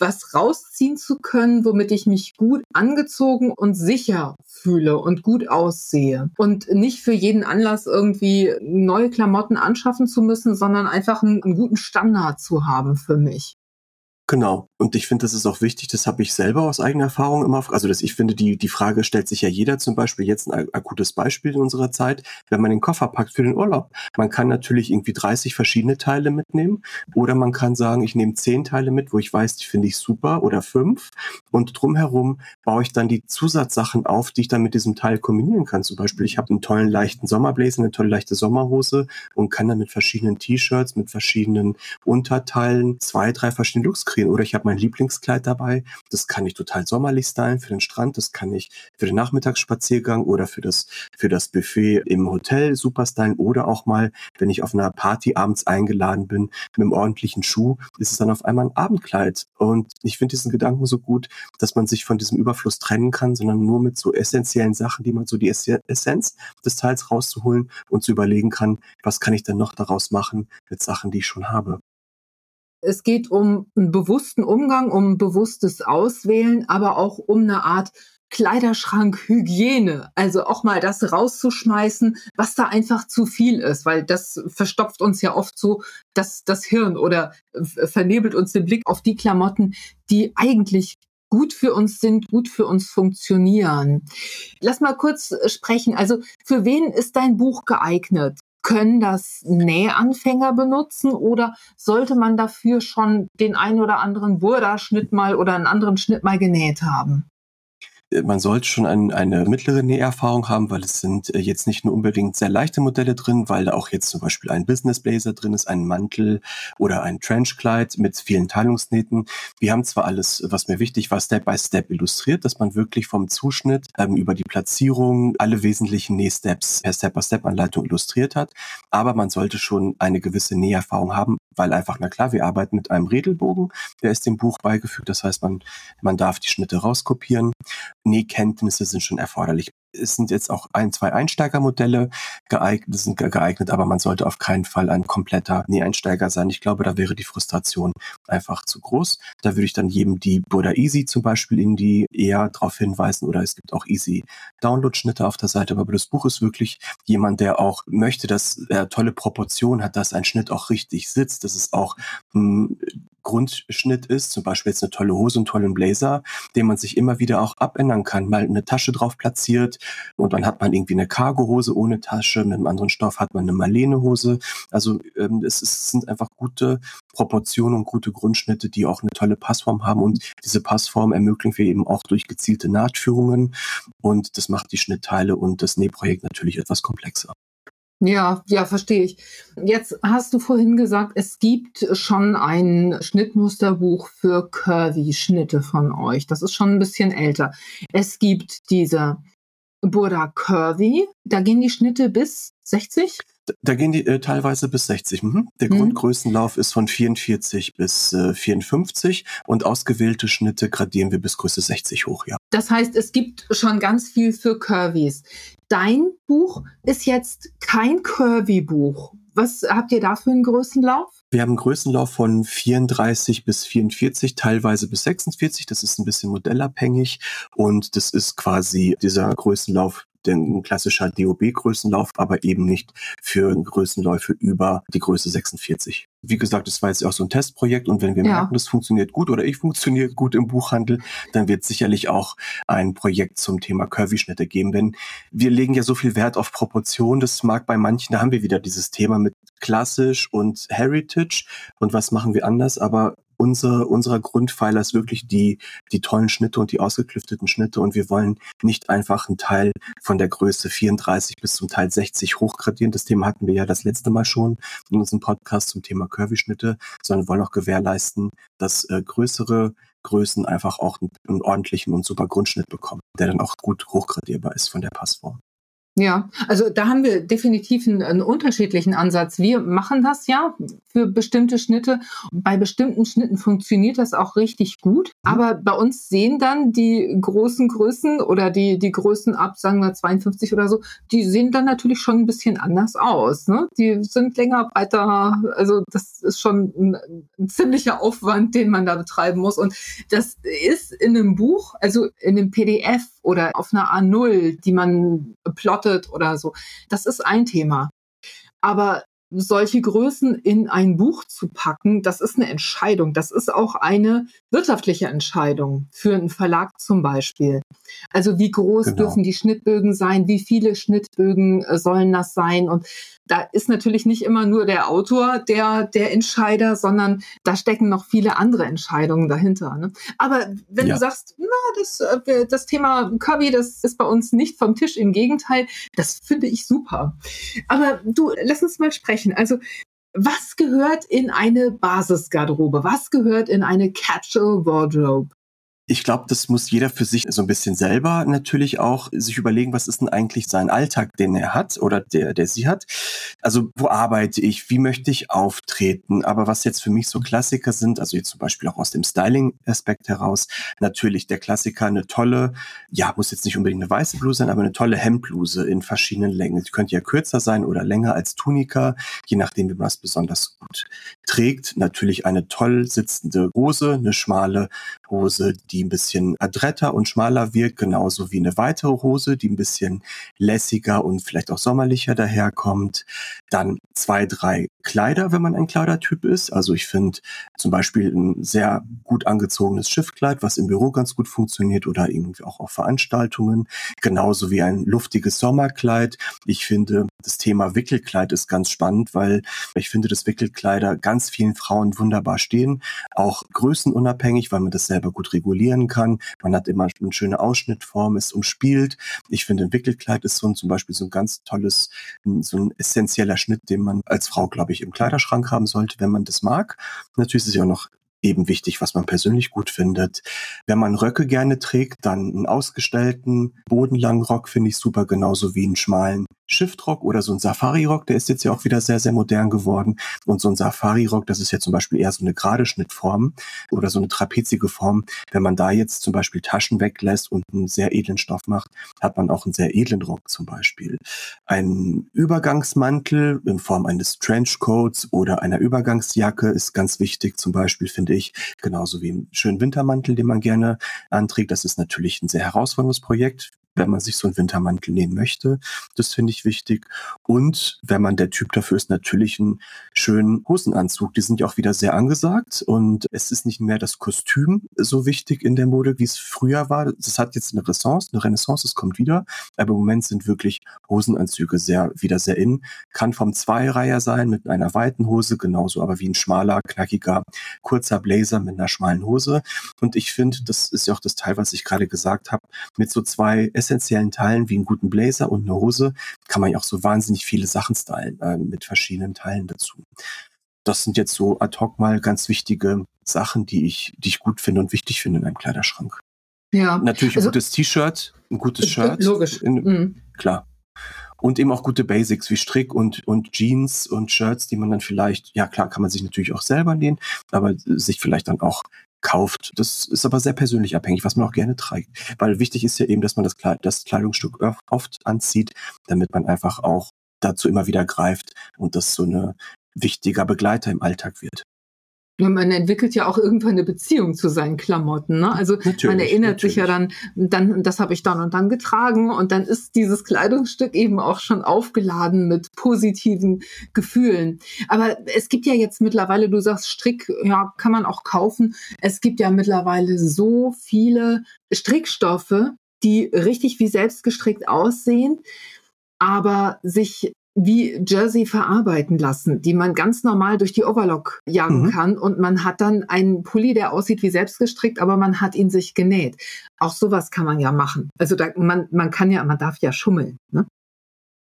was rausziehen zu können, womit ich mich gut angezogen und sicher fühle und gut aussehe. Und nicht für jeden Anlass irgendwie neue Klamotten anschaffen zu müssen, sondern einfach einen, einen guten Standard zu haben für mich. Genau. Und ich finde, das ist auch wichtig, das habe ich selber aus eigener Erfahrung immer, also dass ich finde, die, die Frage stellt sich ja jeder zum Beispiel jetzt ein akutes Beispiel in unserer Zeit, wenn man den Koffer packt für den Urlaub. Man kann natürlich irgendwie 30 verschiedene Teile mitnehmen oder man kann sagen, ich nehme 10 Teile mit, wo ich weiß, die finde ich super oder fünf und drumherum baue ich dann die Zusatzsachen auf, die ich dann mit diesem Teil kombinieren kann. Zum Beispiel, ich habe einen tollen leichten Sommerbläser, eine tolle leichte Sommerhose und kann dann mit verschiedenen T-Shirts, mit verschiedenen Unterteilen zwei, drei verschiedene Looks kreieren. Oder ich habe mein Lieblingskleid dabei. Das kann ich total sommerlich stylen für den Strand. Das kann ich für den Nachmittagsspaziergang oder für das, für das Buffet im Hotel super stylen. Oder auch mal, wenn ich auf einer Party abends eingeladen bin, mit einem ordentlichen Schuh, ist es dann auf einmal ein Abendkleid. Und ich finde diesen Gedanken so gut, dass man sich von diesem Überfluss trennen kann, sondern nur mit so essentiellen Sachen, die man so die Essenz des Teils rauszuholen und zu überlegen kann, was kann ich denn noch daraus machen mit Sachen, die ich schon habe. Es geht um einen bewussten Umgang, um ein bewusstes Auswählen, aber auch um eine Art Kleiderschrankhygiene. Also auch mal das rauszuschmeißen, was da einfach zu viel ist, weil das verstopft uns ja oft so das, das Hirn oder vernebelt uns den Blick auf die Klamotten, die eigentlich gut für uns sind, gut für uns funktionieren. Lass mal kurz sprechen. Also für wen ist dein Buch geeignet? Können das Nähanfänger benutzen oder sollte man dafür schon den einen oder anderen Burda-Schnitt mal oder einen anderen Schnitt mal genäht haben? Man sollte schon ein, eine mittlere Näherfahrung haben, weil es sind äh, jetzt nicht nur unbedingt sehr leichte Modelle drin, weil da auch jetzt zum Beispiel ein Business Blazer drin ist, ein Mantel oder ein Trenchkleid mit vielen Teilungsnähten. Wir haben zwar alles, was mir wichtig war, Step by Step illustriert, dass man wirklich vom Zuschnitt ähm, über die Platzierung alle wesentlichen Nähsteps per Step by Step Anleitung illustriert hat, aber man sollte schon eine gewisse Näherfahrung haben, weil einfach, na klar, wir arbeiten mit einem Redelbogen, der ist dem Buch beigefügt, das heißt, man, man darf die Schnitte rauskopieren Nähkenntnisse sind schon erforderlich. Es sind jetzt auch ein, zwei Einsteigermodelle geeignet, sind geeignet, aber man sollte auf keinen Fall ein kompletter Näheinsteiger sein. Ich glaube, da wäre die Frustration einfach zu groß. Da würde ich dann jedem die Burda Easy zum Beispiel in die eher darauf hinweisen oder es gibt auch Easy Download-Schnitte auf der Seite. Aber das Buch ist wirklich jemand, der auch möchte, dass er tolle Proportionen hat, dass ein Schnitt auch richtig sitzt, dass es auch hm, Grundschnitt ist, zum Beispiel jetzt eine tolle Hose und tollen Blazer, den man sich immer wieder auch abändern kann, mal eine Tasche drauf platziert und dann hat man irgendwie eine Cargo-Hose ohne Tasche, mit einem anderen Stoff hat man eine Marlene-Hose. Also ähm, es, es sind einfach gute Proportionen und gute Grundschnitte, die auch eine tolle Passform haben und diese Passform ermöglichen wir eben auch durch gezielte Nahtführungen und das macht die Schnittteile und das Nähprojekt natürlich etwas komplexer. Ja, ja, verstehe ich. Jetzt hast du vorhin gesagt, es gibt schon ein Schnittmusterbuch für Curvy-Schnitte von euch. Das ist schon ein bisschen älter. Es gibt diese Burda Curvy. Da gehen die Schnitte bis 60? Da gehen die äh, teilweise bis 60. Mhm. Der mhm. Grundgrößenlauf ist von 44 bis äh, 54 und ausgewählte Schnitte gradieren wir bis Größe 60 hoch, ja. Das heißt, es gibt schon ganz viel für Curvys. Dein Buch ist jetzt kein Curvy-Buch. Was habt ihr da für einen Größenlauf? Wir haben einen Größenlauf von 34 bis 44, teilweise bis 46. Das ist ein bisschen modellabhängig und das ist quasi dieser Größenlauf ein klassischer DOB-Größenlauf, aber eben nicht für Größenläufe über die Größe 46. Wie gesagt, das war jetzt auch so ein Testprojekt und wenn wir ja. merken, das funktioniert gut oder ich funktioniere gut im Buchhandel, dann wird sicherlich auch ein Projekt zum Thema Curvy-Schnitte geben. Denn wir legen ja so viel Wert auf Proportion. Das mag bei manchen, da haben wir wieder dieses Thema mit klassisch und Heritage und was machen wir anders, aber unser, unserer Grundpfeiler ist wirklich die, die tollen Schnitte und die ausgeklüfteten Schnitte und wir wollen nicht einfach einen Teil von der Größe 34 bis zum Teil 60 hochgradieren. Das Thema hatten wir ja das letzte Mal schon in unserem Podcast zum Thema Curvy-Schnitte, sondern wollen auch gewährleisten, dass äh, größere Größen einfach auch einen, einen ordentlichen und super Grundschnitt bekommen, der dann auch gut hochgradierbar ist von der Passform. Ja, also da haben wir definitiv einen, einen, unterschiedlichen Ansatz. Wir machen das ja für bestimmte Schnitte. Bei bestimmten Schnitten funktioniert das auch richtig gut. Mhm. Aber bei uns sehen dann die großen Größen oder die, die Größen ab, sagen wir 52 oder so, die sehen dann natürlich schon ein bisschen anders aus. Ne? Die sind länger, breiter. Also das ist schon ein, ein ziemlicher Aufwand, den man da betreiben muss. Und das ist in einem Buch, also in einem PDF oder auf einer A0, die man plottet oder so. Das ist ein Thema. Aber solche Größen in ein Buch zu packen, das ist eine Entscheidung. Das ist auch eine wirtschaftliche Entscheidung für einen Verlag zum Beispiel. Also wie groß genau. dürfen die Schnittbögen sein? Wie viele Schnittbögen äh, sollen das sein? Und da ist natürlich nicht immer nur der Autor der, der Entscheider, sondern da stecken noch viele andere Entscheidungen dahinter. Ne? Aber wenn ja. du sagst, na, das, äh, das Thema Kirby, das ist bei uns nicht vom Tisch, im Gegenteil, das finde ich super. Aber du, lass uns mal sprechen. Also was gehört in eine Basisgarderobe? Was gehört in eine Catch-all Wardrobe? Ich glaube, das muss jeder für sich so ein bisschen selber natürlich auch sich überlegen, was ist denn eigentlich sein Alltag, den er hat oder der, der sie hat. Also wo arbeite ich, wie möchte ich auftreten, aber was jetzt für mich so Klassiker sind, also jetzt zum Beispiel auch aus dem Styling-Aspekt heraus, natürlich der Klassiker, eine tolle, ja, muss jetzt nicht unbedingt eine weiße Bluse sein, aber eine tolle Hemdbluse in verschiedenen Längen. Die könnte ja kürzer sein oder länger als Tunika, je nachdem, wie man das besonders gut trägt. Natürlich eine toll sitzende Hose, eine schmale Hose, die ein bisschen adretter und schmaler wirkt, genauso wie eine weitere Hose, die ein bisschen lässiger und vielleicht auch sommerlicher daherkommt. Dann zwei, drei Kleider, wenn man ein Kleidertyp ist. Also ich finde zum Beispiel ein sehr gut angezogenes Schiffkleid, was im Büro ganz gut funktioniert oder irgendwie auch auf Veranstaltungen. Genauso wie ein luftiges Sommerkleid. Ich finde, das Thema Wickelkleid ist ganz spannend, weil ich finde, dass Wickelkleider ganz vielen Frauen wunderbar stehen. Auch größenunabhängig, weil man das selber gut regulieren kann. Man hat immer eine schöne Ausschnittform, ist umspielt. Ich finde, ein Wickelkleid ist so ein, zum Beispiel so ein ganz tolles, so ein essentieller Schnitt, den man als Frau, glaube ich, im Kleiderschrank haben sollte, wenn man das mag. Natürlich ist es ja auch noch eben wichtig, was man persönlich gut findet. Wenn man Röcke gerne trägt, dann einen ausgestellten, bodenlangen Rock finde ich super, genauso wie einen schmalen Shiftrock oder so ein Safari-Rock, der ist jetzt ja auch wieder sehr, sehr modern geworden. Und so ein Safari-Rock, das ist ja zum Beispiel eher so eine gerade Schnittform oder so eine trapezige Form. Wenn man da jetzt zum Beispiel Taschen weglässt und einen sehr edlen Stoff macht, hat man auch einen sehr edlen Rock zum Beispiel. Ein Übergangsmantel in Form eines Trenchcoats oder einer Übergangsjacke ist ganz wichtig, zum Beispiel finde ich, genauso wie einen schönen Wintermantel, den man gerne anträgt. Das ist natürlich ein sehr herausforderndes Projekt wenn man sich so einen Wintermantel nähen möchte. Das finde ich wichtig. Und wenn man der Typ dafür ist, natürlich einen schönen Hosenanzug. Die sind ja auch wieder sehr angesagt und es ist nicht mehr das Kostüm so wichtig in der Mode, wie es früher war. Das hat jetzt eine Renaissance, eine Renaissance, es kommt wieder. Aber im Moment sind wirklich Hosenanzüge sehr, wieder sehr in. Kann vom Zweireiher sein mit einer weiten Hose, genauso aber wie ein schmaler, knackiger, kurzer Blazer mit einer schmalen Hose. Und ich finde, das ist ja auch das Teil, was ich gerade gesagt habe, mit so zwei essentiellen Teilen wie einen guten Blazer und eine Hose kann man ja auch so wahnsinnig viele Sachen stylen äh, mit verschiedenen Teilen dazu. Das sind jetzt so ad hoc mal ganz wichtige Sachen, die ich, die ich gut finde und wichtig finde in einem Kleiderschrank. Ja. Natürlich ein also, gutes T-Shirt, ein gutes Shirt. Logisch. In, mhm. Klar. Und eben auch gute Basics wie Strick und, und Jeans und Shirts, die man dann vielleicht, ja klar, kann man sich natürlich auch selber nähen, aber sich vielleicht dann auch kauft. Das ist aber sehr persönlich abhängig, was man auch gerne trägt. Weil wichtig ist ja eben, dass man das, Kleid das Kleidungsstück oft anzieht, damit man einfach auch dazu immer wieder greift und das so eine wichtiger Begleiter im Alltag wird. Man entwickelt ja auch irgendwann eine Beziehung zu seinen Klamotten. Ne? Also natürlich, man erinnert natürlich. sich ja dann, dann, das habe ich dann und dann getragen und dann ist dieses Kleidungsstück eben auch schon aufgeladen mit positiven Gefühlen. Aber es gibt ja jetzt mittlerweile, du sagst Strick, ja, kann man auch kaufen. Es gibt ja mittlerweile so viele Strickstoffe, die richtig wie selbst gestrickt aussehen aber sich wie Jersey verarbeiten lassen, die man ganz normal durch die Overlock jagen mhm. kann und man hat dann einen Pulli, der aussieht wie selbst gestrickt, aber man hat ihn sich genäht. Auch sowas kann man ja machen. Also da, man, man kann ja, man darf ja schummeln. Ne?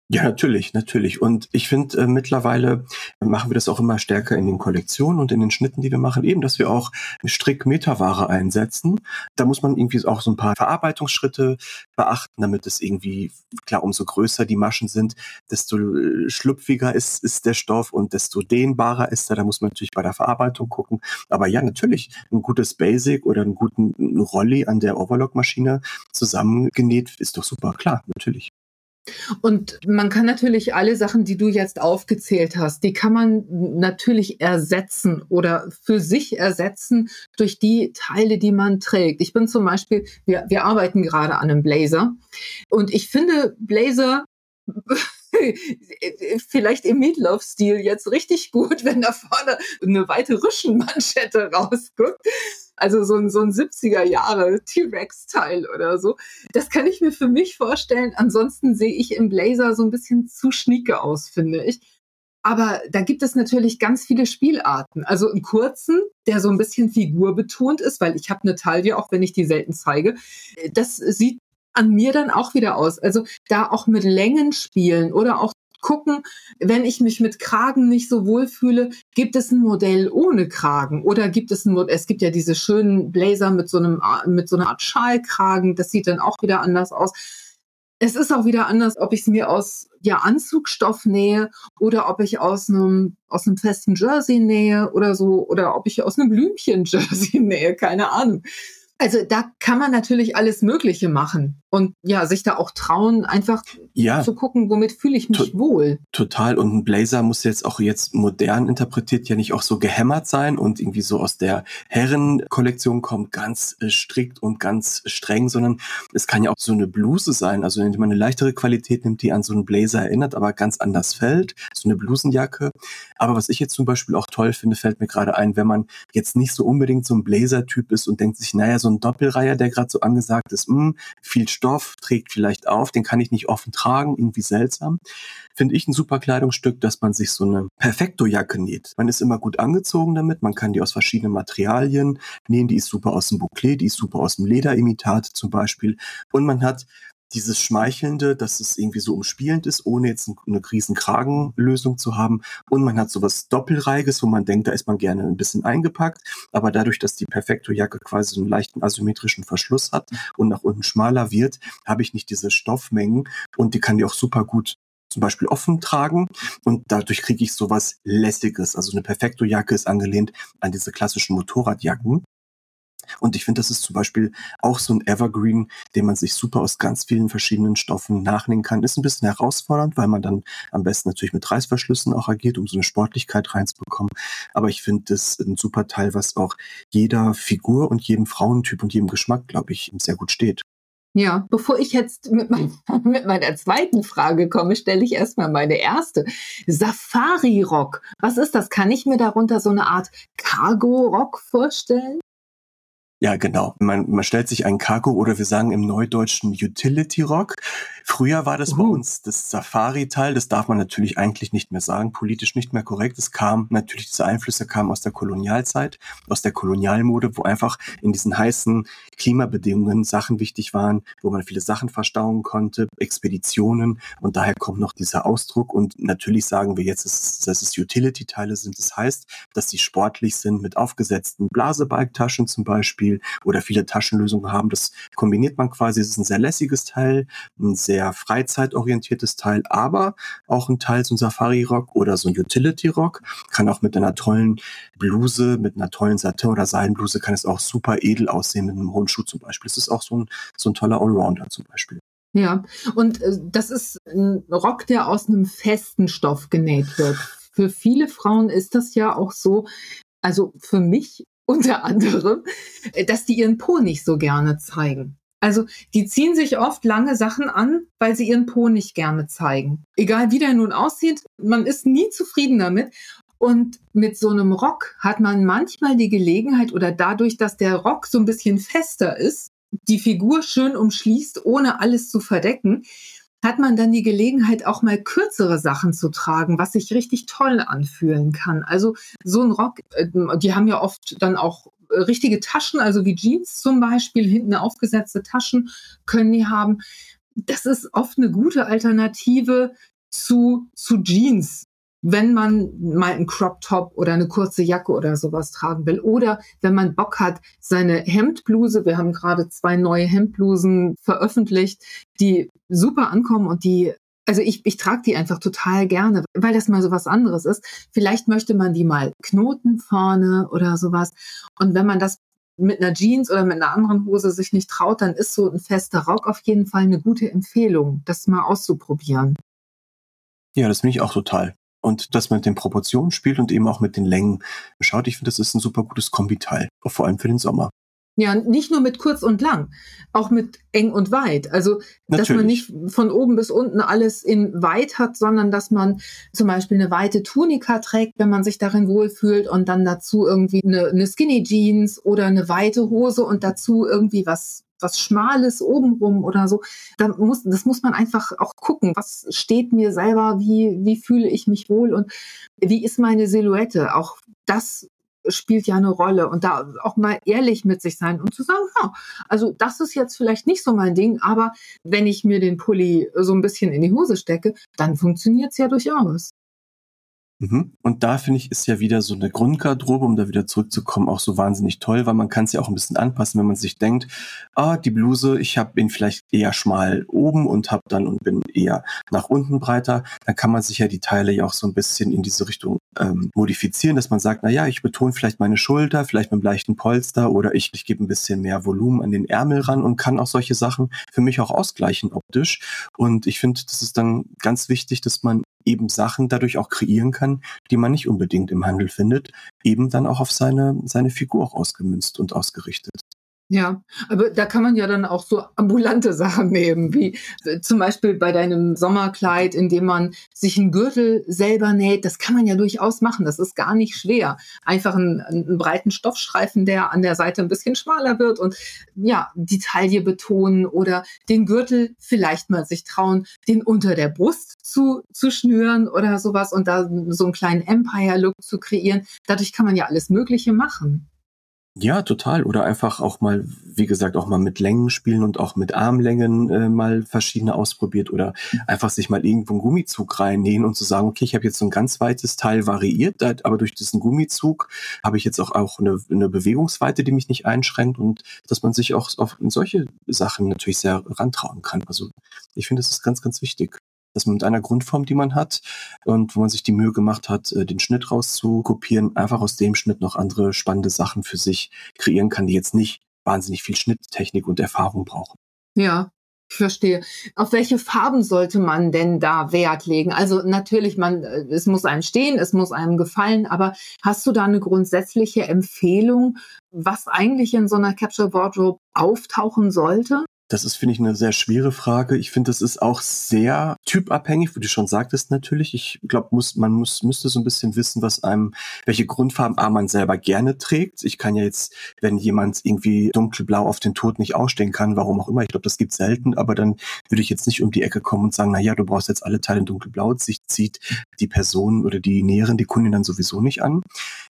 Ja, natürlich, natürlich. Und ich finde, äh, mittlerweile machen wir das auch immer stärker in den Kollektionen und in den Schnitten, die wir machen, eben, dass wir auch Strick-Meterware einsetzen. Da muss man irgendwie auch so ein paar Verarbeitungsschritte beachten, damit es irgendwie, klar, umso größer die Maschen sind, desto äh, schlüpfiger ist, ist der Stoff und desto dehnbarer ist er. Da muss man natürlich bei der Verarbeitung gucken. Aber ja, natürlich, ein gutes Basic oder einen guten Rolli an der Overlock-Maschine zusammengenäht ist doch super, klar, natürlich. Und man kann natürlich alle Sachen, die du jetzt aufgezählt hast, die kann man natürlich ersetzen oder für sich ersetzen durch die Teile, die man trägt. Ich bin zum Beispiel, wir, wir arbeiten gerade an einem Blazer und ich finde Blazer vielleicht im Meatloaf-Stil jetzt richtig gut, wenn da vorne eine weite Rüschenmanschette rausguckt. Also so ein, so ein 70er Jahre T-Rex-Teil oder so. Das kann ich mir für mich vorstellen. Ansonsten sehe ich im Blazer so ein bisschen zu schnieke aus, finde ich. Aber da gibt es natürlich ganz viele Spielarten. Also einen kurzen, der so ein bisschen figurbetont ist, weil ich habe eine Taille, auch wenn ich die selten zeige. Das sieht an mir dann auch wieder aus. Also da auch mit Längen spielen oder auch gucken, wenn ich mich mit Kragen nicht so wohl fühle, gibt es ein Modell ohne Kragen oder gibt es ein Modell, es gibt ja diese schönen Blazer mit so einem, mit so einer Art Schalkragen, das sieht dann auch wieder anders aus. Es ist auch wieder anders, ob ich es mir aus ja, Anzugstoff nähe oder ob ich aus einem, aus einem festen Jersey nähe oder so oder ob ich aus einem Blümchen-Jersey nähe, keine Ahnung. Also da kann man natürlich alles Mögliche machen und ja, sich da auch trauen, einfach ja, zu gucken, womit fühle ich mich wohl. Total. Und ein Blazer muss jetzt auch jetzt modern interpretiert ja nicht auch so gehämmert sein und irgendwie so aus der Herrenkollektion kommt, ganz äh, strikt und ganz streng, sondern es kann ja auch so eine Bluse sein, also indem man eine leichtere Qualität nimmt, die an so einen Blazer erinnert, aber ganz anders fällt, so eine Blusenjacke. Aber was ich jetzt zum Beispiel auch toll finde, fällt mir gerade ein, wenn man jetzt nicht so unbedingt so ein Blazer-Typ ist und denkt sich, naja, so ein Doppelreiher, der gerade so angesagt ist, mh, hm, viel Stoff, trägt vielleicht auf, den kann ich nicht offen tragen, irgendwie seltsam. Finde ich ein super Kleidungsstück, dass man sich so eine Perfekto-Jacke näht. Man ist immer gut angezogen damit, man kann die aus verschiedenen Materialien nähen, die ist super aus dem Bouclé, die ist super aus dem Lederimitat zum Beispiel. Und man hat dieses Schmeichelnde, dass es irgendwie so umspielend ist, ohne jetzt eine riesen Kragenlösung zu haben. Und man hat sowas Doppelreiges, wo man denkt, da ist man gerne ein bisschen eingepackt. Aber dadurch, dass die Perfekto-Jacke quasi einen leichten asymmetrischen Verschluss hat und nach unten schmaler wird, habe ich nicht diese Stoffmengen und die kann die auch super gut zum Beispiel offen tragen und dadurch kriege ich sowas Lässiges. Also eine Perfekto-Jacke ist angelehnt an diese klassischen Motorradjacken. Und ich finde, das ist zum Beispiel auch so ein Evergreen, den man sich super aus ganz vielen verschiedenen Stoffen nachnehmen kann. Ist ein bisschen herausfordernd, weil man dann am besten natürlich mit Reißverschlüssen auch agiert, um so eine Sportlichkeit reinzubekommen. Aber ich finde das ein super Teil, was auch jeder Figur und jedem Frauentyp und jedem Geschmack, glaube ich, sehr gut steht. Ja, bevor ich jetzt mit, mein, mit meiner zweiten Frage komme, stelle ich erstmal meine erste. Safari-Rock. Was ist das? Kann ich mir darunter so eine Art Cargo-Rock vorstellen? Ja, genau. Man, man stellt sich einen Cargo oder wir sagen im Neudeutschen Utility Rock. Früher war das uh. bei uns das Safari-Teil. Das darf man natürlich eigentlich nicht mehr sagen, politisch nicht mehr korrekt. Es kam natürlich, diese Einflüsse kamen aus der Kolonialzeit, aus der Kolonialmode, wo einfach in diesen heißen Klimabedingungen Sachen wichtig waren, wo man viele Sachen verstauen konnte, Expeditionen. Und daher kommt noch dieser Ausdruck. Und natürlich sagen wir jetzt, dass es Utility-Teile sind. Das heißt, dass sie sportlich sind mit aufgesetzten Blasebalgtaschen zum Beispiel Beispiel oder viele Taschenlösungen haben. Das kombiniert man quasi. Es ist ein sehr lässiges Teil, ein sehr freizeitorientiertes Teil, aber auch ein Teil so ein Safari-Rock oder so ein Utility-Rock. Kann auch mit einer tollen Bluse, mit einer tollen Satin- oder Seidenbluse kann es auch super edel aussehen mit einem hohen Schuh zum Beispiel. Das ist auch so ein, so ein toller Allrounder zum Beispiel. Ja, und äh, das ist ein Rock, der aus einem festen Stoff genäht wird. Für viele Frauen ist das ja auch so, also für mich unter anderem, äh, dass die ihren Po nicht so gerne zeigen. Also die ziehen sich oft lange Sachen an, weil sie ihren Po nicht gerne zeigen. Egal wie der nun aussieht, man ist nie zufrieden damit. Und mit so einem Rock hat man manchmal die Gelegenheit oder dadurch, dass der Rock so ein bisschen fester ist, die Figur schön umschließt, ohne alles zu verdecken, hat man dann die Gelegenheit, auch mal kürzere Sachen zu tragen, was sich richtig toll anfühlen kann. Also so ein Rock, äh, die haben ja oft dann auch äh, richtige Taschen, also wie Jeans zum Beispiel, hinten aufgesetzte Taschen können die haben. Das ist oft eine gute Alternative zu, zu Jeans wenn man mal einen Crop Top oder eine kurze Jacke oder sowas tragen will oder wenn man Bock hat, seine Hemdbluse, wir haben gerade zwei neue Hemdblusen veröffentlicht, die super ankommen und die also ich, ich trage die einfach total gerne, weil das mal so was anderes ist. Vielleicht möchte man die mal knoten vorne oder sowas. Und wenn man das mit einer Jeans oder mit einer anderen Hose sich nicht traut, dann ist so ein fester Rock auf jeden Fall eine gute Empfehlung, das mal auszuprobieren. Ja, das finde ich auch total und dass man mit den Proportionen spielt und eben auch mit den Längen schaut. Ich finde, das ist ein super gutes Kombiteil, vor allem für den Sommer. Ja, nicht nur mit kurz und lang, auch mit eng und weit. Also, Natürlich. dass man nicht von oben bis unten alles in weit hat, sondern dass man zum Beispiel eine weite Tunika trägt, wenn man sich darin wohlfühlt und dann dazu irgendwie eine, eine Skinny Jeans oder eine weite Hose und dazu irgendwie was was Schmales obenrum oder so. Da muss, das muss man einfach auch gucken. Was steht mir selber? Wie, wie fühle ich mich wohl? Und wie ist meine Silhouette? Auch das spielt ja eine Rolle und da auch mal ehrlich mit sich sein und zu sagen, ja, also das ist jetzt vielleicht nicht so mein Ding, aber wenn ich mir den Pulli so ein bisschen in die Hose stecke, dann funktioniert es ja durchaus. Mhm. Und da finde ich, ist ja wieder so eine Grundgarderobe, um da wieder zurückzukommen, auch so wahnsinnig toll, weil man kann es ja auch ein bisschen anpassen, wenn man sich denkt, ah, die Bluse, ich habe ihn vielleicht eher schmal oben und habe dann und bin eher nach unten breiter, dann kann man sich ja die Teile ja auch so ein bisschen in diese Richtung ähm, modifizieren, dass man sagt, na ja, ich betone vielleicht meine Schulter, vielleicht mit einem leichten Polster oder ich, ich gebe ein bisschen mehr Volumen an den Ärmel ran und kann auch solche Sachen für mich auch ausgleichen optisch. Und ich finde, das ist dann ganz wichtig, dass man eben Sachen dadurch auch kreieren kann, die man nicht unbedingt im Handel findet, eben dann auch auf seine, seine Figur auch ausgemünzt und ausgerichtet. Ja, aber da kann man ja dann auch so ambulante Sachen nehmen, wie äh, zum Beispiel bei deinem Sommerkleid, in dem man sich einen Gürtel selber näht. Das kann man ja durchaus machen. Das ist gar nicht schwer. Einfach einen, einen breiten Stoffstreifen, der an der Seite ein bisschen schmaler wird und ja, die Taille betonen oder den Gürtel vielleicht mal sich trauen, den unter der Brust zu, zu schnüren oder sowas und da so einen kleinen Empire-Look zu kreieren. Dadurch kann man ja alles Mögliche machen. Ja, total. Oder einfach auch mal, wie gesagt, auch mal mit Längen spielen und auch mit Armlängen äh, mal verschiedene ausprobiert oder einfach sich mal irgendwo einen Gummizug reinnähen und zu sagen, okay, ich habe jetzt so ein ganz weites Teil variiert, aber durch diesen Gummizug habe ich jetzt auch, auch eine, eine Bewegungsweite, die mich nicht einschränkt und dass man sich auch auf solche Sachen natürlich sehr rantrauen kann. Also ich finde, das ist ganz, ganz wichtig dass man mit einer Grundform, die man hat und wo man sich die Mühe gemacht hat, äh, den Schnitt rauszukopieren, einfach aus dem Schnitt noch andere spannende Sachen für sich kreieren kann, die jetzt nicht wahnsinnig viel Schnitttechnik und Erfahrung brauchen. Ja, ich verstehe. Auf welche Farben sollte man denn da Wert legen? Also natürlich, man, äh, es muss einem stehen, es muss einem gefallen, aber hast du da eine grundsätzliche Empfehlung, was eigentlich in so einer Capture Wardrobe auftauchen sollte? Das ist, finde ich, eine sehr schwere Frage. Ich finde, das ist auch sehr typabhängig, wie du schon sagtest natürlich. Ich glaube, muss, man muss, müsste so ein bisschen wissen, was einem, welche Grundfarben A man selber gerne trägt. Ich kann ja jetzt, wenn jemand irgendwie dunkelblau auf den Tod nicht ausstehen kann, warum auch immer, ich glaube, das gibt selten, aber dann würde ich jetzt nicht um die Ecke kommen und sagen, na ja, du brauchst jetzt alle Teile dunkelblau. Sich zieht die Person oder die Näherin, die Kundin dann sowieso nicht an.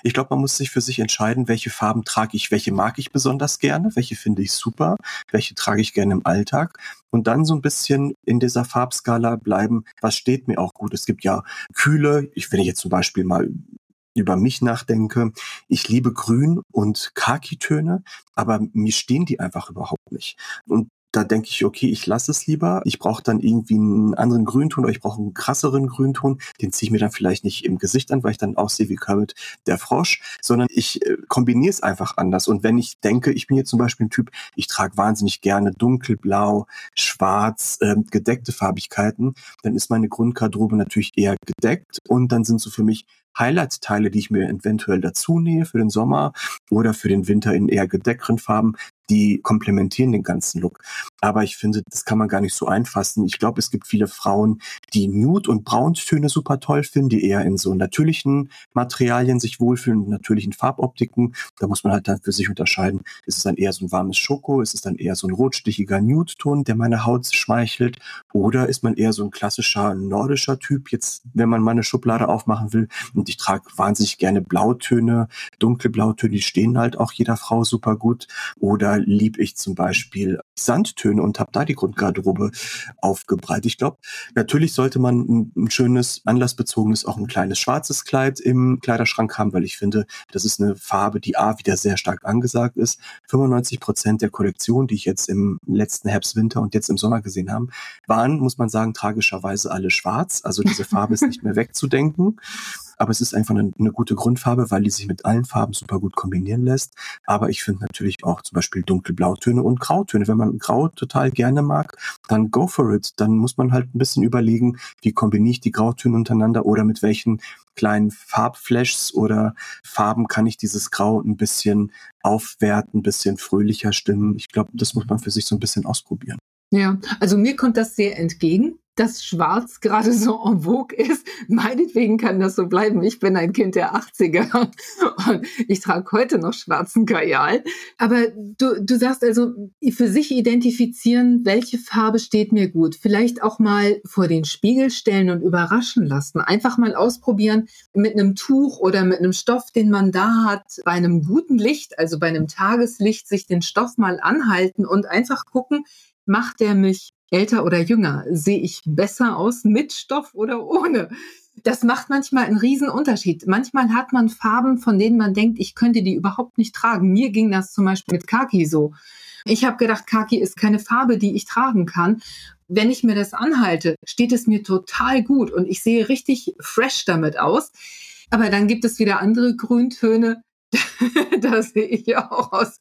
Ich glaube, man muss sich für sich entscheiden, welche Farben trage ich, welche mag ich besonders gerne, welche finde ich super, welche trage ich gerne im Alltag und dann so ein bisschen in dieser Farbskala bleiben, was steht mir auch gut. Es gibt ja kühle, ich, wenn ich jetzt zum Beispiel mal über mich nachdenke, ich liebe Grün und Khaki-Töne, aber mir stehen die einfach überhaupt nicht. Und da denke ich, okay, ich lasse es lieber. Ich brauche dann irgendwie einen anderen Grünton oder ich brauche einen krasseren Grünton. Den ziehe ich mir dann vielleicht nicht im Gesicht an, weil ich dann aussehe wie Kermit der Frosch, sondern ich äh, kombiniere es einfach anders. Und wenn ich denke, ich bin jetzt zum Beispiel ein Typ, ich trage wahnsinnig gerne dunkelblau, schwarz, äh, gedeckte Farbigkeiten, dann ist meine Grundgarderobe natürlich eher gedeckt und dann sind so für mich Highlight-Teile, die ich mir eventuell dazu nähe für den Sommer oder für den Winter in eher gedeckteren Farben, die komplementieren den ganzen Look. Aber ich finde, das kann man gar nicht so einfassen. Ich glaube, es gibt viele Frauen, die Nude- und Brauntöne super toll finden, die eher in so natürlichen Materialien sich wohlfühlen, natürlichen Farboptiken. Da muss man halt dann für sich unterscheiden. Ist es dann eher so ein warmes Schoko? Ist es dann eher so ein rotstichiger Nude-Ton, der meine Haut schmeichelt? Oder ist man eher so ein klassischer nordischer Typ, jetzt, wenn man mal eine Schublade aufmachen will? Und ich trage wahnsinnig gerne Blautöne, dunkle Blautöne, die stehen halt auch jeder Frau super gut. Oder lieb ich zum Beispiel Sandtöne und habe da die Grundgarderobe aufgebreitet. Ich glaube, natürlich sollte man ein, ein, schönes, anlassbezogenes, auch ein kleines schwarzes Kleid im Kleiderschrank haben, weil ich finde, das ist eine Farbe, die A wieder sehr stark angesagt ist. 95 Prozent der Kollektion, die ich jetzt im letzten Herbst, Winter und jetzt im Sommer gesehen habe, waren, muss man sagen, tragischerweise alle schwarz. Also diese Farbe ist nicht mehr wegzudenken aber es ist einfach eine, eine, gute Grundfarbe, weil die sich mit allen Farben super gut kombinieren lässt. Aber ich finde natürlich auch zum Beispiel dunkelblautöne und Grautöne. Wenn man Grau total gerne mag, dann go for it. Dann muss man halt ein bisschen überlegen, wie kombiniere ich die Grautöne untereinander oder mit welchen kleinen Farbflashs oder Farben kann ich dieses Grau ein bisschen aufwerten, ein bisschen fröhlicher stimmen. Ich glaube, das muss man für sich so ein bisschen ausprobieren. Ja, also mir kommt das sehr entgegen dass Schwarz gerade so en vogue ist. Meinetwegen kann das so bleiben. Ich bin ein Kind der 80er und ich trage heute noch schwarzen Kajal. Aber du, du sagst also, für sich identifizieren, welche Farbe steht mir gut. Vielleicht auch mal vor den Spiegel stellen und überraschen lassen. Einfach mal ausprobieren mit einem Tuch oder mit einem Stoff, den man da hat, bei einem guten Licht, also bei einem Tageslicht, sich den Stoff mal anhalten und einfach gucken, macht der mich älter oder jünger? Sehe ich besser aus mit Stoff oder ohne? Das macht manchmal einen riesen Unterschied. Manchmal hat man Farben, von denen man denkt, ich könnte die überhaupt nicht tragen. Mir ging das zum Beispiel mit Kaki so. Ich habe gedacht, Kaki ist keine Farbe, die ich tragen kann. Wenn ich mir das anhalte, steht es mir total gut und ich sehe richtig fresh damit aus. Aber dann gibt es wieder andere Grüntöne. da sehe ich ja auch aus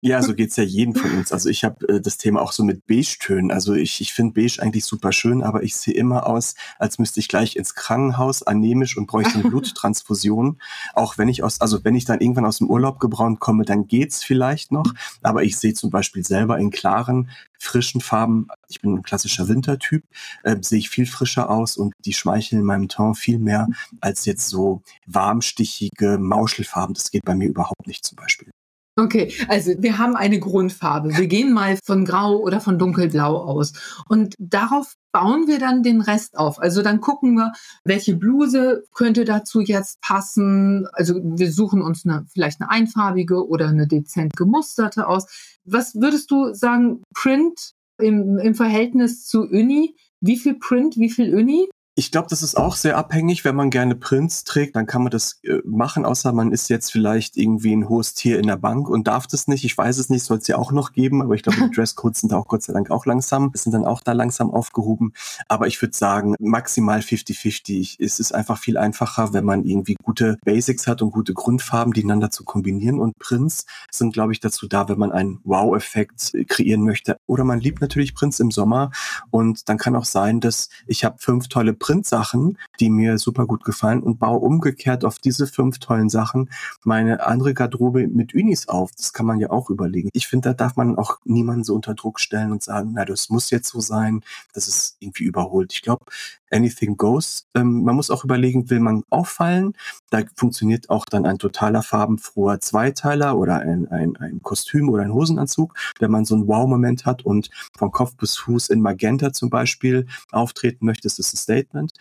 ja, so geht's ja jedem von uns. Also ich habe äh, das Thema auch so mit Beige-Tönen. Also ich, ich finde Beige eigentlich super schön, aber ich sehe immer aus, als müsste ich gleich ins Krankenhaus, anämisch und bräuchte eine Bluttransfusion. auch wenn ich aus, also wenn ich dann irgendwann aus dem Urlaub gebraunt komme, dann geht's vielleicht noch. Aber ich sehe zum Beispiel selber in klaren, frischen Farben, ich bin ein klassischer Wintertyp, äh, sehe ich viel frischer aus und die schmeicheln in meinem Ton viel mehr als jetzt so warmstichige Mauschelfarben. Das geht bei mir überhaupt nicht zum Beispiel. Okay, also wir haben eine Grundfarbe. Wir gehen mal von Grau oder von Dunkelblau aus. Und darauf bauen wir dann den Rest auf. Also dann gucken wir, welche Bluse könnte dazu jetzt passen. Also wir suchen uns eine, vielleicht eine einfarbige oder eine dezent gemusterte aus. Was würdest du sagen, Print im, im Verhältnis zu Uni? Wie viel Print, wie viel Uni? Ich glaube, das ist auch sehr abhängig. Wenn man gerne Prints trägt, dann kann man das äh, machen, außer man ist jetzt vielleicht irgendwie ein hohes Tier in der Bank und darf das nicht. Ich weiß es nicht, soll es ja auch noch geben, aber ich glaube, die Dresscodes sind auch Gott sei Dank auch langsam, sind dann auch da langsam aufgehoben. Aber ich würde sagen, maximal 50-50. Es ist einfach viel einfacher, wenn man irgendwie gute Basics hat und gute Grundfarben, die einander zu kombinieren. Und Prints sind, glaube ich, dazu da, wenn man einen Wow-Effekt kreieren möchte. Oder man liebt natürlich Prints im Sommer. Und dann kann auch sein, dass ich habe fünf tolle Prints Printsachen, die mir super gut gefallen und baue umgekehrt auf diese fünf tollen Sachen meine andere Garderobe mit Unis auf. Das kann man ja auch überlegen. Ich finde, da darf man auch niemanden so unter Druck stellen und sagen, na, das muss jetzt so sein. Das ist irgendwie überholt. Ich glaube, anything goes. Ähm, man muss auch überlegen, will man auffallen? Da funktioniert auch dann ein totaler farbenfroher Zweiteiler oder ein, ein, ein Kostüm oder ein Hosenanzug, wenn man so einen Wow-Moment hat und von Kopf bis Fuß in Magenta zum Beispiel auftreten möchte, ist das ein Statement.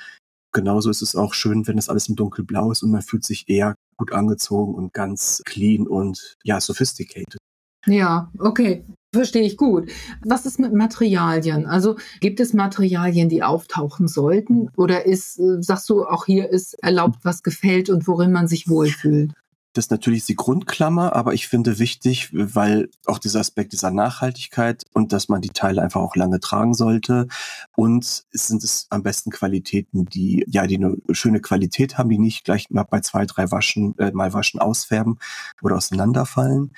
Genauso ist es auch schön, wenn das alles im dunkelblau ist und man fühlt sich eher gut angezogen und ganz clean und ja, sophisticated. Ja, okay. Verstehe ich gut. Was ist mit Materialien? Also gibt es Materialien, die auftauchen sollten? Oder ist, äh, sagst du, auch hier ist erlaubt, was gefällt und worin man sich wohlfühlt? Das ist natürlich die Grundklammer, aber ich finde wichtig, weil auch dieser Aspekt dieser Nachhaltigkeit und dass man die Teile einfach auch lange tragen sollte. Und sind es am besten Qualitäten, die ja die eine schöne Qualität haben, die nicht gleich mal bei zwei, drei Waschen, äh, mal waschen ausfärben oder auseinanderfallen.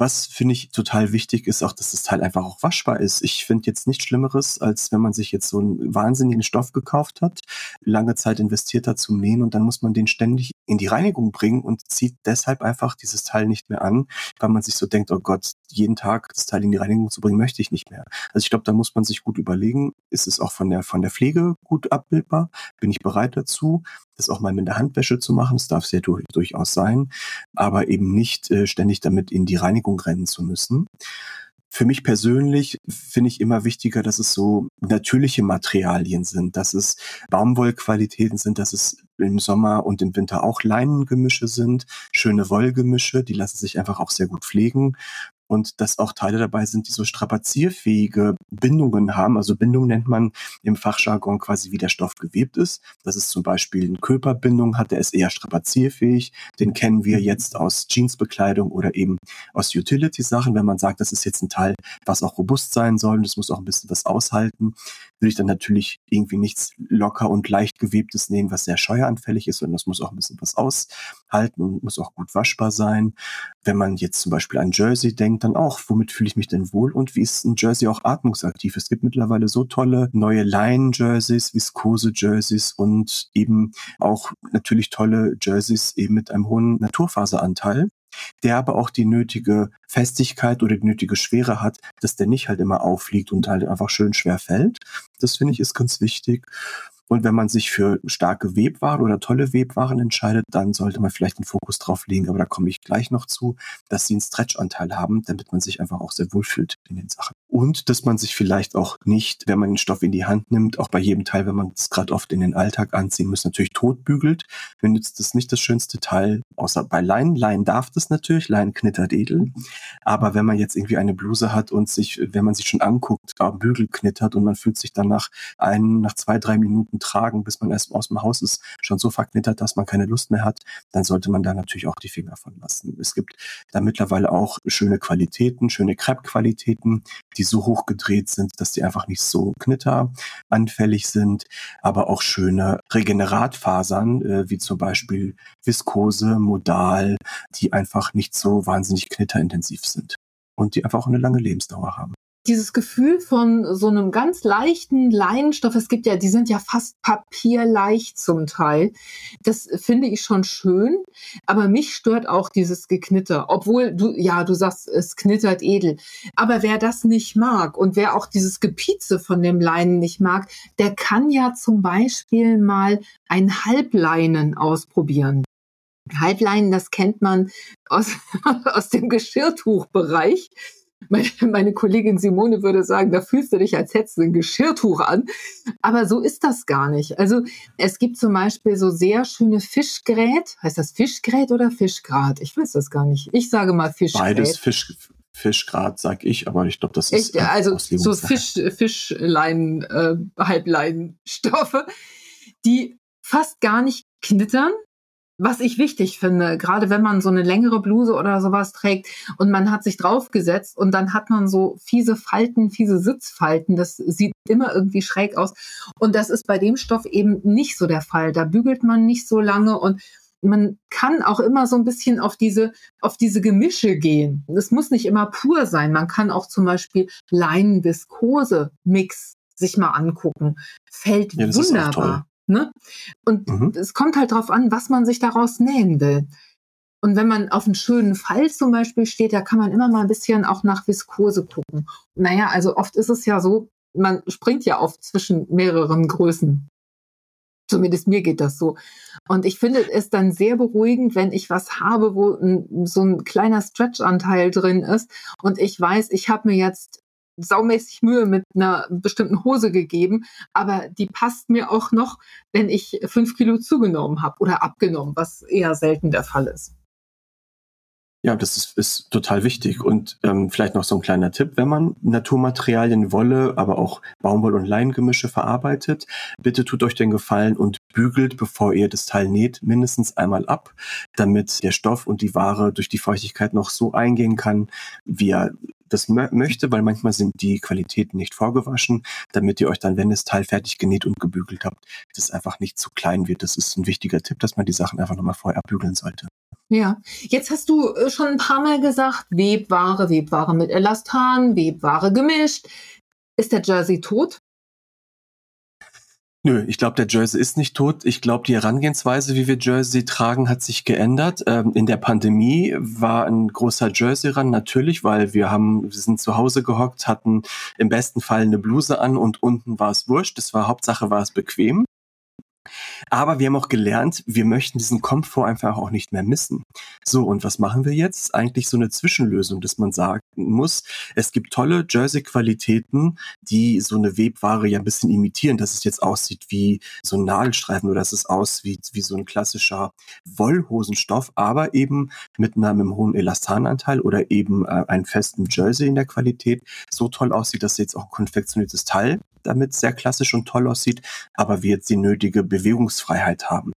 Was finde ich total wichtig ist auch, dass das Teil einfach auch waschbar ist. Ich finde jetzt nichts Schlimmeres, als wenn man sich jetzt so einen wahnsinnigen Stoff gekauft hat, lange Zeit investiert hat zum Nähen und dann muss man den ständig in die Reinigung bringen und zieht deshalb einfach dieses Teil nicht mehr an, weil man sich so denkt, oh Gott, jeden Tag das Teil in die Reinigung zu bringen, möchte ich nicht mehr. Also ich glaube, da muss man sich gut überlegen, ist es auch von der, von der Pflege gut abbildbar? Bin ich bereit dazu? das auch mal mit der Handwäsche zu machen. Das darf sehr durch, durchaus sein, aber eben nicht äh, ständig damit in die Reinigung rennen zu müssen. Für mich persönlich finde ich immer wichtiger, dass es so natürliche Materialien sind, dass es Baumwollqualitäten sind, dass es im Sommer und im Winter auch Leinengemische sind, schöne Wollgemische, die lassen sich einfach auch sehr gut pflegen und dass auch Teile dabei sind, die so strapazierfähige Bindungen haben. Also Bindung nennt man im Fachjargon quasi, wie der Stoff gewebt ist. Das ist zum Beispiel eine Körperbindung hat, der ist eher strapazierfähig. Den kennen wir jetzt aus Jeansbekleidung oder eben aus Utility-Sachen. Wenn man sagt, das ist jetzt ein Teil, was auch robust sein soll und es muss auch ein bisschen was aushalten, würde ich dann natürlich irgendwie nichts locker und leicht gewebtes nehmen, was sehr scheueranfällig ist, sondern das muss auch ein bisschen was aushalten und muss auch gut waschbar sein. Wenn man jetzt zum Beispiel an Jersey denkt, dann auch, womit fühle ich mich denn wohl und wie ist ein Jersey auch atmungsaktiv? Es gibt mittlerweile so tolle neue Leinen-Jerseys, Viskose-Jerseys und eben auch natürlich tolle Jerseys eben mit einem hohen Naturfaseranteil der aber auch die nötige Festigkeit oder die nötige Schwere hat, dass der nicht halt immer aufliegt und halt einfach schön schwer fällt. Das finde ich ist ganz wichtig. Und wenn man sich für starke Webwaren oder tolle Webwaren entscheidet, dann sollte man vielleicht einen Fokus drauf legen, aber da komme ich gleich noch zu, dass sie einen Stretch-Anteil haben, damit man sich einfach auch sehr wohl fühlt in den Sachen. Und dass man sich vielleicht auch nicht, wenn man den Stoff in die Hand nimmt, auch bei jedem Teil, wenn man es gerade oft in den Alltag anziehen muss, natürlich totbügelt. Mir nützt das nicht das schönste Teil, außer bei Leinen. Leinen darf das natürlich, Leinen knittert edel. Aber wenn man jetzt irgendwie eine Bluse hat und sich, wenn man sich schon anguckt, Bügel knittert und man fühlt sich dann nach ein, nach zwei, drei Minuten tragen, bis man erst aus dem Haus ist, schon so verknittert, dass man keine Lust mehr hat, dann sollte man da natürlich auch die Finger von lassen. Es gibt da mittlerweile auch schöne Qualitäten, schöne Crepe-Qualitäten, die so hoch gedreht sind, dass die einfach nicht so knitteranfällig sind, aber auch schöne Regeneratfasern, äh, wie zum Beispiel Viskose, Modal, die einfach nicht so wahnsinnig knitterintensiv sind und die einfach auch eine lange Lebensdauer haben dieses Gefühl von so einem ganz leichten Leinenstoff, es gibt ja, die sind ja fast papierleicht zum Teil. Das finde ich schon schön, aber mich stört auch dieses Geknitter, obwohl du, ja, du sagst, es knittert edel. Aber wer das nicht mag und wer auch dieses Gepieze von dem Leinen nicht mag, der kann ja zum Beispiel mal ein Halbleinen ausprobieren. Halbleinen, das kennt man aus, aus dem Geschirrtuchbereich meine, meine Kollegin Simone würde sagen, da fühlst du dich, als hättest du ein Geschirrtuch an. Aber so ist das gar nicht. Also es gibt zum Beispiel so sehr schöne Fischgrät. Heißt das Fischgrät oder Fischgrat? Ich weiß das gar nicht. Ich sage mal Fischgrät. Beides Fisch, Fischgrad, sag ich, aber ich glaube, das ist. Echt, also so Fisch, Fischleinen, äh, Halbleinenstoffe, die fast gar nicht knittern, was ich wichtig finde, gerade wenn man so eine längere Bluse oder sowas trägt und man hat sich draufgesetzt und dann hat man so fiese Falten, fiese Sitzfalten, das sieht immer irgendwie schräg aus. Und das ist bei dem Stoff eben nicht so der Fall. Da bügelt man nicht so lange und man kann auch immer so ein bisschen auf diese, auf diese Gemische gehen. Es muss nicht immer pur sein. Man kann auch zum Beispiel Leinen-Viskose-Mix sich mal angucken. Fällt ja, wunderbar. Ne? Und mhm. es kommt halt drauf an, was man sich daraus nähen will. Und wenn man auf einen schönen Fall zum Beispiel steht, da kann man immer mal ein bisschen auch nach Viskose gucken. Naja, also oft ist es ja so, man springt ja oft zwischen mehreren Größen. Zumindest mir geht das so. Und ich finde es dann sehr beruhigend, wenn ich was habe, wo ein, so ein kleiner Stretch-Anteil drin ist und ich weiß, ich habe mir jetzt saumäßig Mühe mit einer bestimmten Hose gegeben, aber die passt mir auch noch, wenn ich fünf Kilo zugenommen habe oder abgenommen, was eher selten der Fall ist. Ja, das ist, ist total wichtig. Und ähm, vielleicht noch so ein kleiner Tipp, wenn man Naturmaterialien, Wolle, aber auch Baumwoll- und Leingemische verarbeitet, bitte tut euch den Gefallen und bügelt, bevor ihr das Teil näht, mindestens einmal ab, damit der Stoff und die Ware durch die Feuchtigkeit noch so eingehen kann, wie er das möchte, weil manchmal sind die Qualitäten nicht vorgewaschen, damit ihr euch dann, wenn das Teil fertig genäht und gebügelt habt, das einfach nicht zu klein wird. Das ist ein wichtiger Tipp, dass man die Sachen einfach nochmal vorher abbügeln sollte. Ja, jetzt hast du äh, schon ein paar Mal gesagt, Webware, Webware mit Elastan, Webware gemischt. Ist der Jersey tot? Nö, ich glaube, der Jersey ist nicht tot. Ich glaube, die Herangehensweise, wie wir Jersey tragen, hat sich geändert. Ähm, in der Pandemie war ein großer Jersey ran, natürlich, weil wir haben, wir sind zu Hause gehockt, hatten im besten Fall eine Bluse an und unten war es wurscht. Das war Hauptsache, war es bequem. Aber wir haben auch gelernt, wir möchten diesen Komfort einfach auch nicht mehr missen. So, und was machen wir jetzt? Eigentlich so eine Zwischenlösung, dass man sagen muss, es gibt tolle Jersey-Qualitäten, die so eine Webware ja ein bisschen imitieren, dass es jetzt aussieht wie so ein Nadelstreifen oder dass es aussieht wie so ein klassischer Wollhosenstoff, aber eben mit einem, hohen Elastananteil oder eben äh, einem festen Jersey in der Qualität so toll aussieht, dass jetzt auch ein konfektioniertes Teil damit sehr klassisch und toll aussieht, aber wir jetzt die nötige Bewegungsfreiheit haben.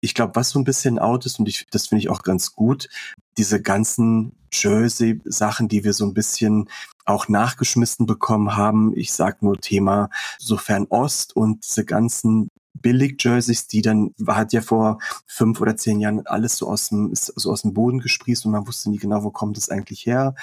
Ich glaube, was so ein bisschen out ist, und ich, das finde ich auch ganz gut, diese ganzen Jersey-Sachen, die wir so ein bisschen auch nachgeschmissen bekommen haben. Ich sag nur Thema sofern Ost und diese ganzen Billig-Jerseys, die dann hat ja vor fünf oder zehn Jahren alles so aus dem, so aus dem Boden gesprießt und man wusste nie genau, wo kommt es eigentlich her.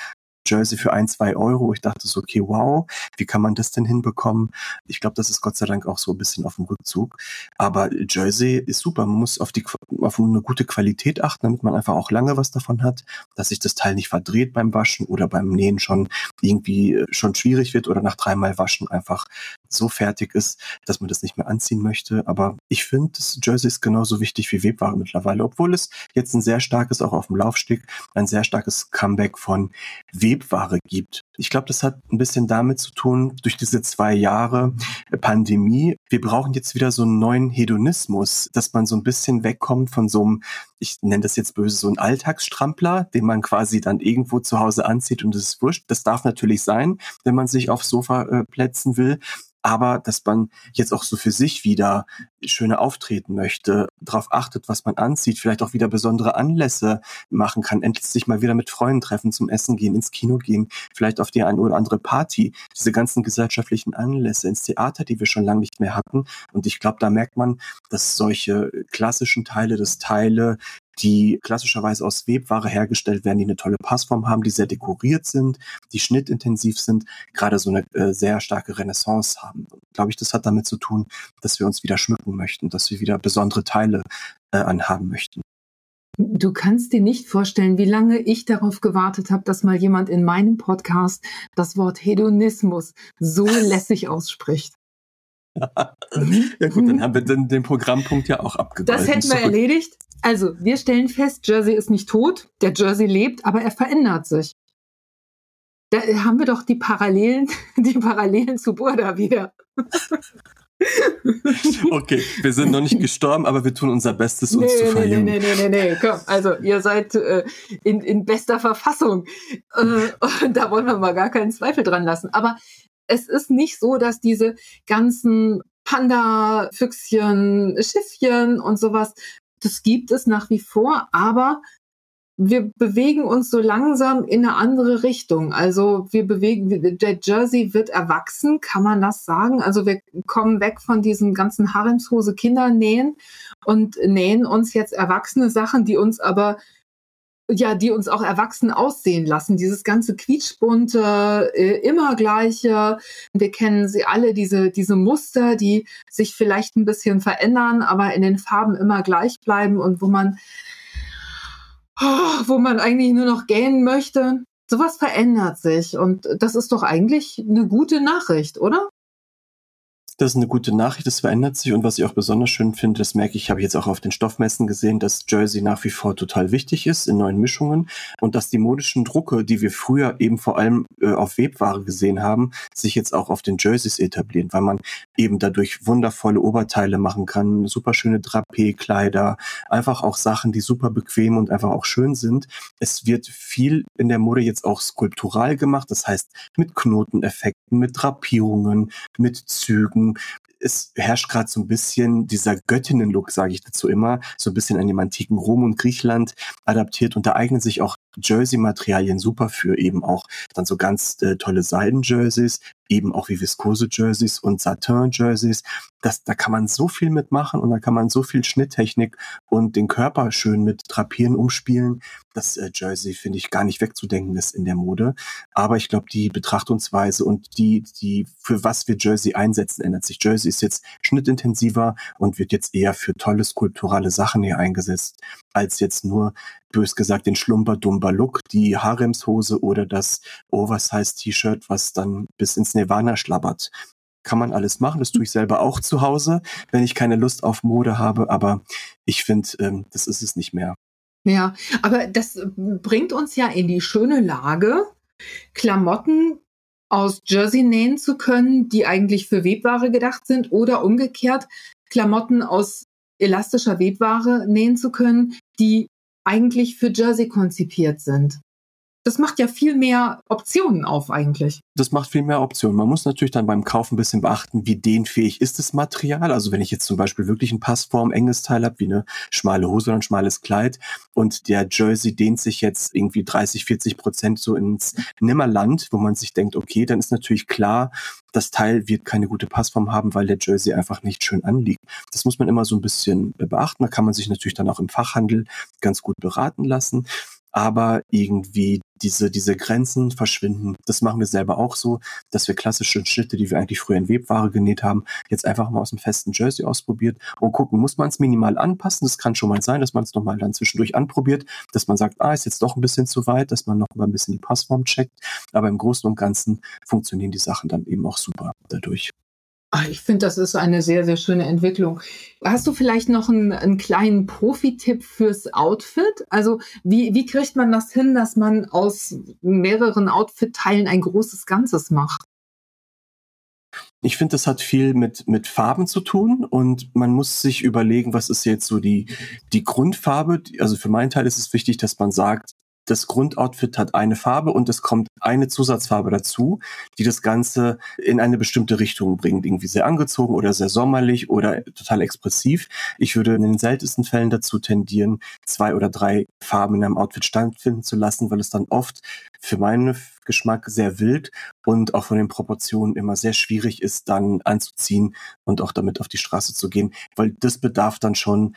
Jersey für ein, zwei Euro. Ich dachte so, okay, wow, wie kann man das denn hinbekommen? Ich glaube, das ist Gott sei Dank auch so ein bisschen auf dem Rückzug. Aber Jersey ist super. Man muss auf die auf eine gute Qualität achten, damit man einfach auch lange was davon hat, dass sich das Teil nicht verdreht beim Waschen oder beim Nähen schon irgendwie äh, schon schwierig wird oder nach dreimal Waschen einfach so fertig ist, dass man das nicht mehr anziehen möchte. Aber ich finde, das Jersey ist genauso wichtig wie Webware mittlerweile, obwohl es jetzt ein sehr starkes, auch auf dem Laufsteg, ein sehr starkes Comeback von Webware gibt. Ich glaube, das hat ein bisschen damit zu tun, durch diese zwei Jahre Pandemie. Wir brauchen jetzt wieder so einen neuen Hedonismus, dass man so ein bisschen wegkommt von so einem, ich nenne das jetzt böse, so ein Alltagsstrampler, den man quasi dann irgendwo zu Hause anzieht und das ist wurscht. Das darf natürlich sein, wenn man sich aufs Sofa äh, plätzen will aber dass man jetzt auch so für sich wieder schöne auftreten möchte, darauf achtet, was man anzieht, vielleicht auch wieder besondere Anlässe machen kann, endlich sich mal wieder mit Freunden treffen, zum Essen gehen, ins Kino gehen, vielleicht auf die eine oder andere Party, diese ganzen gesellschaftlichen Anlässe ins Theater, die wir schon lange nicht mehr hatten. Und ich glaube, da merkt man, dass solche klassischen Teile, das Teile, die klassischerweise aus Webware hergestellt werden, die eine tolle Passform haben, die sehr dekoriert sind, die schnittintensiv sind, gerade so eine äh, sehr starke Renaissance haben. Glaube ich, das hat damit zu tun, dass wir uns wieder schmücken möchten, dass wir wieder besondere Teile äh, anhaben möchten. Du kannst dir nicht vorstellen, wie lange ich darauf gewartet habe, dass mal jemand in meinem Podcast das Wort Hedonismus so lässig ausspricht. Ja gut, dann haben wir den, den Programmpunkt ja auch abgegolten. Das hätten wir erledigt. Also, wir stellen fest, Jersey ist nicht tot, der Jersey lebt, aber er verändert sich. Da haben wir doch die Parallelen, die Parallelen zu Burda wieder. Okay, wir sind noch nicht gestorben, aber wir tun unser Bestes, uns nee, zu verjüngen. Nee, nee, nee, nee, nee, komm, also ihr seid äh, in, in bester Verfassung. Äh, da wollen wir mal gar keinen Zweifel dran lassen. Aber es ist nicht so, dass diese ganzen Panda, Füchschen, Schiffchen und sowas das gibt es nach wie vor, aber wir bewegen uns so langsam in eine andere Richtung. Also wir bewegen, der Jersey wird erwachsen, kann man das sagen? Also wir kommen weg von diesem ganzen Haremshose Kindernähen und nähen uns jetzt erwachsene Sachen, die uns aber ja, die uns auch erwachsen aussehen lassen. Dieses ganze quietschbunte, äh, immer gleiche. Wir kennen sie alle, diese, diese Muster, die sich vielleicht ein bisschen verändern, aber in den Farben immer gleich bleiben und wo man, oh, wo man eigentlich nur noch gähnen möchte. Sowas verändert sich und das ist doch eigentlich eine gute Nachricht, oder? Das ist eine gute Nachricht, das verändert sich und was ich auch besonders schön finde, das merke ich, habe ich jetzt auch auf den Stoffmessen gesehen, dass Jersey nach wie vor total wichtig ist in neuen Mischungen und dass die modischen Drucke, die wir früher eben vor allem äh, auf Webware gesehen haben, sich jetzt auch auf den Jerseys etablieren, weil man eben dadurch wundervolle Oberteile machen kann, super schöne Drapé-Kleider, einfach auch Sachen, die super bequem und einfach auch schön sind. Es wird viel in der Mode jetzt auch skulptural gemacht, das heißt mit Knoteneffekten, mit Drapierungen, mit Zügen, sagen, es herrscht gerade so ein bisschen dieser Göttinnen-Look, sage ich dazu immer, so ein bisschen an dem antiken Rom und Griechenland adaptiert und da eignen sich auch Jersey-Materialien super für eben auch dann so ganz äh, tolle Seiden-Jerseys, eben auch wie Viskose-Jerseys und Satin-Jerseys. Das, da kann man so viel mitmachen und da kann man so viel Schnitttechnik und den Körper schön mit Drapieren umspielen. Das äh, Jersey finde ich gar nicht wegzudenken ist in der Mode. Aber ich glaube, die Betrachtungsweise und die, die, für was wir Jersey einsetzen, ändert sich. Jersey ist jetzt schnittintensiver und wird jetzt eher für tolle skulpturale Sachen hier eingesetzt, als jetzt nur bös gesagt den Schlumper-Dumper-Look, die Haremshose oder das Oversize-T-Shirt, was dann bis ins Nirvana schlabbert. kann man alles machen. Das tue ich selber auch zu Hause, wenn ich keine Lust auf Mode habe. Aber ich finde, ähm, das ist es nicht mehr. Ja, aber das bringt uns ja in die schöne Lage, Klamotten aus Jersey nähen zu können, die eigentlich für Webware gedacht sind oder umgekehrt Klamotten aus elastischer Webware nähen zu können, die eigentlich für Jersey konzipiert sind das macht ja viel mehr Optionen auf eigentlich. Das macht viel mehr Optionen. Man muss natürlich dann beim Kauf ein bisschen beachten, wie dehnfähig ist das Material. Also wenn ich jetzt zum Beispiel wirklich ein Passform, enges Teil habe, wie eine schmale Hose oder ein schmales Kleid und der Jersey dehnt sich jetzt irgendwie 30, 40 Prozent so ins Nimmerland, wo man sich denkt, okay, dann ist natürlich klar, das Teil wird keine gute Passform haben, weil der Jersey einfach nicht schön anliegt. Das muss man immer so ein bisschen beachten. Da kann man sich natürlich dann auch im Fachhandel ganz gut beraten lassen aber irgendwie diese, diese Grenzen verschwinden. Das machen wir selber auch so, dass wir klassische Schnitte, die wir eigentlich früher in Webware genäht haben, jetzt einfach mal aus dem festen Jersey ausprobiert und gucken, muss man es minimal anpassen? Das kann schon mal sein, dass man es nochmal dann zwischendurch anprobiert, dass man sagt, ah, ist jetzt doch ein bisschen zu weit, dass man noch mal ein bisschen die Passform checkt. Aber im Großen und Ganzen funktionieren die Sachen dann eben auch super dadurch. Ich finde, das ist eine sehr, sehr schöne Entwicklung. Hast du vielleicht noch einen, einen kleinen Profi-Tipp fürs Outfit? Also wie, wie kriegt man das hin, dass man aus mehreren Outfit-Teilen ein großes Ganzes macht? Ich finde, das hat viel mit, mit Farben zu tun und man muss sich überlegen, was ist jetzt so die, die Grundfarbe. Also für meinen Teil ist es wichtig, dass man sagt, das Grundoutfit hat eine Farbe und es kommt eine Zusatzfarbe dazu, die das Ganze in eine bestimmte Richtung bringt. Irgendwie sehr angezogen oder sehr sommerlich oder total expressiv. Ich würde in den seltensten Fällen dazu tendieren, zwei oder drei Farben in einem Outfit stattfinden zu lassen, weil es dann oft für meinen Geschmack sehr wild und auch von den Proportionen immer sehr schwierig ist, dann anzuziehen und auch damit auf die Straße zu gehen, weil das bedarf dann schon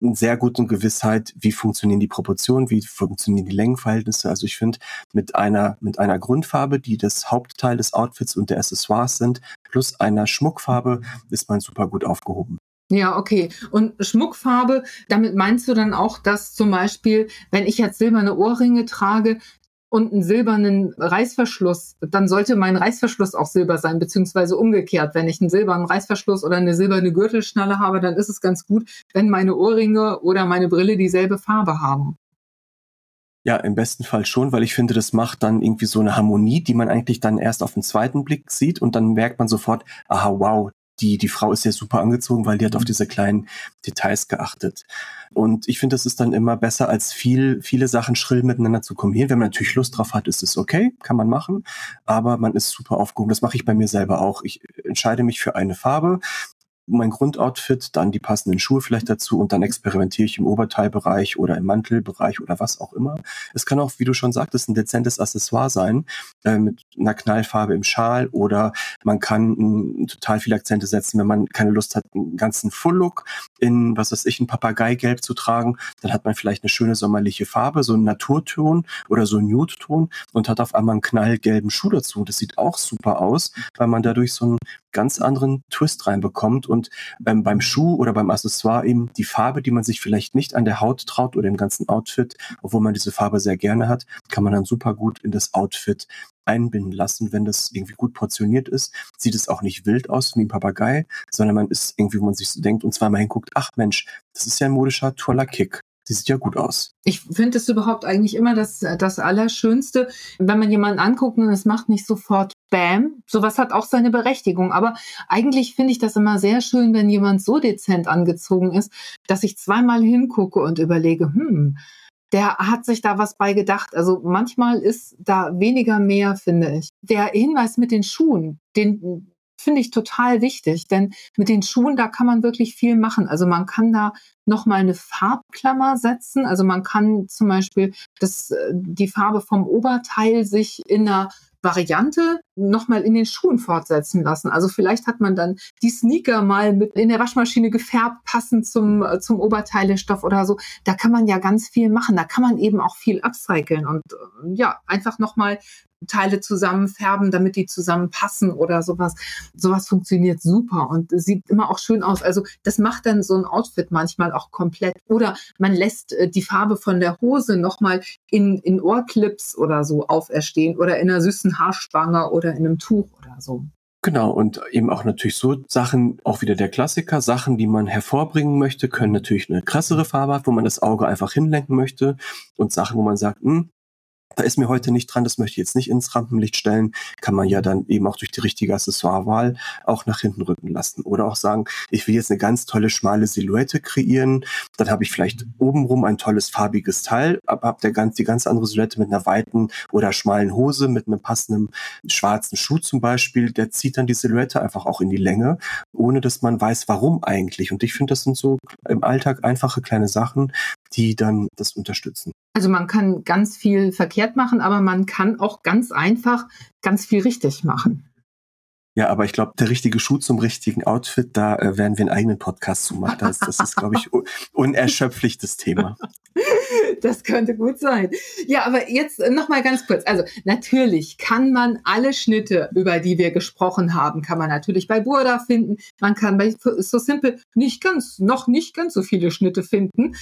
sehr guten Gewissheit, wie funktionieren die Proportionen, wie funktionieren die Längenverhältnisse. Also ich finde, mit einer, mit einer Grundfarbe, die das Hauptteil des Outfits und der Accessoires sind, plus einer Schmuckfarbe, ist man super gut aufgehoben. Ja, okay. Und Schmuckfarbe, damit meinst du dann auch, dass zum Beispiel, wenn ich jetzt silberne Ohrringe trage, und einen silbernen Reißverschluss, dann sollte mein Reißverschluss auch silber sein, beziehungsweise umgekehrt. Wenn ich einen silbernen Reißverschluss oder eine silberne Gürtelschnalle habe, dann ist es ganz gut, wenn meine Ohrringe oder meine Brille dieselbe Farbe haben. Ja, im besten Fall schon, weil ich finde, das macht dann irgendwie so eine Harmonie, die man eigentlich dann erst auf den zweiten Blick sieht und dann merkt man sofort, aha, wow, die, die Frau ist ja super angezogen, weil die hat auf mhm. diese kleinen Details geachtet. Und ich finde, das ist dann immer besser, als viel, viele Sachen schrill miteinander zu kombinieren. Wenn man natürlich Lust drauf hat, ist es okay, kann man machen. Aber man ist super aufgehoben. Das mache ich bei mir selber auch. Ich entscheide mich für eine Farbe, mein Grundoutfit, dann die passenden Schuhe vielleicht dazu und dann experimentiere ich im Oberteilbereich oder im Mantelbereich oder was auch immer. Es kann auch, wie du schon sagtest, ein dezentes Accessoire sein, äh, mit einer Knallfarbe im Schal oder man kann m, total viele Akzente setzen, wenn man keine Lust hat, einen ganzen Full-Look in, was weiß ich, ein Papageigelb zu tragen, dann hat man vielleicht eine schöne sommerliche Farbe, so einen Naturton oder so einen Nude-Ton und hat auf einmal einen knallgelben Schuh dazu. Das sieht auch super aus, weil man dadurch so einen ganz anderen Twist reinbekommt und ähm, beim Schuh oder beim Accessoire eben die Farbe, die man sich vielleicht nicht an der Haut traut oder im ganzen Outfit, obwohl man diese Farbe sehr gerne hat, kann man dann super gut in das Outfit einbinden lassen, wenn das irgendwie gut portioniert ist. Sieht es auch nicht wild aus wie ein Papagei, sondern man ist irgendwie, wo man sich so denkt und zweimal hinguckt, ach Mensch, das ist ja ein modischer, toller Kick. Die sieht ja gut aus. Ich finde es überhaupt eigentlich immer das, das Allerschönste, wenn man jemanden anguckt und es macht nicht sofort Bam. Sowas hat auch seine Berechtigung. Aber eigentlich finde ich das immer sehr schön, wenn jemand so dezent angezogen ist, dass ich zweimal hingucke und überlege, hm, der hat sich da was bei gedacht. Also manchmal ist da weniger mehr, finde ich. Der Hinweis mit den Schuhen, den finde ich total wichtig, denn mit den Schuhen, da kann man wirklich viel machen. Also man kann da nochmal eine Farbklammer setzen. Also man kann zum Beispiel das, äh, die Farbe vom Oberteil sich in einer Variante nochmal in den Schuhen fortsetzen lassen. Also vielleicht hat man dann die Sneaker mal mit in der Waschmaschine gefärbt, passend zum, äh, zum Oberteilestoff oder so. Da kann man ja ganz viel machen. Da kann man eben auch viel upcyclen und äh, ja, einfach nochmal Teile zusammenfärben, damit die zusammenpassen oder sowas. Sowas funktioniert super und sieht immer auch schön aus. Also das macht dann so ein Outfit manchmal auch komplett. Oder man lässt äh, die Farbe von der Hose nochmal in, in Ohrclips oder so auferstehen oder in einer süßen Haarspange oder in einem Tuch oder so. Genau, und eben auch natürlich so Sachen, auch wieder der Klassiker, Sachen, die man hervorbringen möchte, können natürlich eine krassere Farbe haben, wo man das Auge einfach hinlenken möchte und Sachen, wo man sagt, hm, da ist mir heute nicht dran, das möchte ich jetzt nicht ins Rampenlicht stellen, kann man ja dann eben auch durch die richtige Accessoirewahl auch nach hinten rücken lassen. Oder auch sagen, ich will jetzt eine ganz tolle schmale Silhouette kreieren, dann habe ich vielleicht obenrum ein tolles farbiges Teil, aber habe ganz, die ganz andere Silhouette mit einer weiten oder schmalen Hose, mit einem passenden schwarzen Schuh zum Beispiel, der zieht dann die Silhouette einfach auch in die Länge, ohne dass man weiß, warum eigentlich. Und ich finde, das sind so im Alltag einfache kleine Sachen, die dann das unterstützen. Also man kann ganz viel verkehrt machen, aber man kann auch ganz einfach ganz viel richtig machen. Ja, aber ich glaube, der richtige Schuh zum richtigen Outfit, da äh, werden wir einen eigenen Podcast zu machen. Das, das ist, glaube ich, un unerschöpflich das Thema. Das könnte gut sein. Ja, aber jetzt noch mal ganz kurz. Also natürlich kann man alle Schnitte, über die wir gesprochen haben, kann man natürlich bei Burda finden. Man kann bei So Simple nicht ganz, noch nicht ganz so viele Schnitte finden.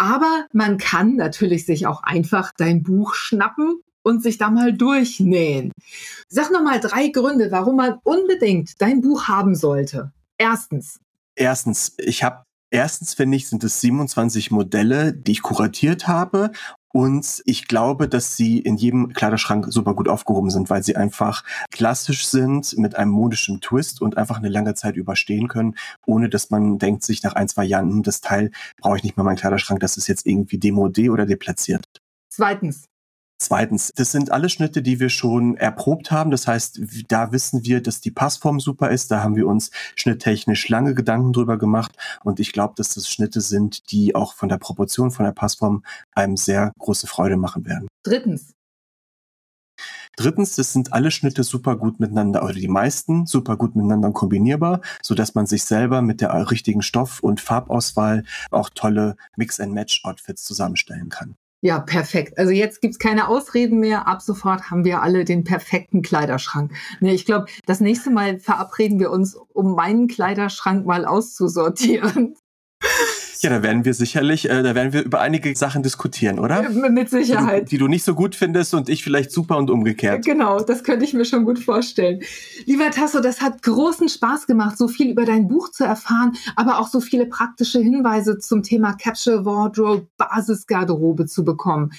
Aber man kann natürlich sich auch einfach dein Buch schnappen und sich da mal durchnähen. Sag noch mal drei Gründe, warum man unbedingt dein Buch haben sollte. Erstens. Erstens, ich habe Erstens finde ich, sind es 27 Modelle, die ich kuratiert habe und ich glaube, dass sie in jedem Kleiderschrank super gut aufgehoben sind, weil sie einfach klassisch sind mit einem modischen Twist und einfach eine lange Zeit überstehen können, ohne dass man denkt sich nach ein, zwei Jahren, hm, das Teil brauche ich nicht mehr meinen Kleiderschrank, das ist jetzt irgendwie demodé oder deplatziert. Zweitens. Zweitens, das sind alle Schnitte, die wir schon erprobt haben. Das heißt, da wissen wir, dass die Passform super ist. Da haben wir uns schnitttechnisch lange Gedanken drüber gemacht. Und ich glaube, dass das Schnitte sind, die auch von der Proportion, von der Passform einem sehr große Freude machen werden. Drittens. Drittens, das sind alle Schnitte super gut miteinander, oder die meisten super gut miteinander kombinierbar, so dass man sich selber mit der richtigen Stoff- und Farbauswahl auch tolle Mix-and-Match-Outfits zusammenstellen kann. Ja, perfekt. Also jetzt gibt's keine Ausreden mehr. Ab sofort haben wir alle den perfekten Kleiderschrank. Nee, ich glaube, das nächste Mal verabreden wir uns, um meinen Kleiderschrank mal auszusortieren. Ja, da werden wir sicherlich, äh, da werden wir über einige Sachen diskutieren, oder? Mit Sicherheit. Die du, die du, nicht so gut findest und ich vielleicht super und umgekehrt. Genau, das könnte ich mir schon gut vorstellen. Lieber Tasso, das hat großen Spaß gemacht, so viel über dein Buch zu erfahren, aber auch so viele praktische Hinweise zum Thema Capture Wardrobe, Basisgarderobe zu bekommen.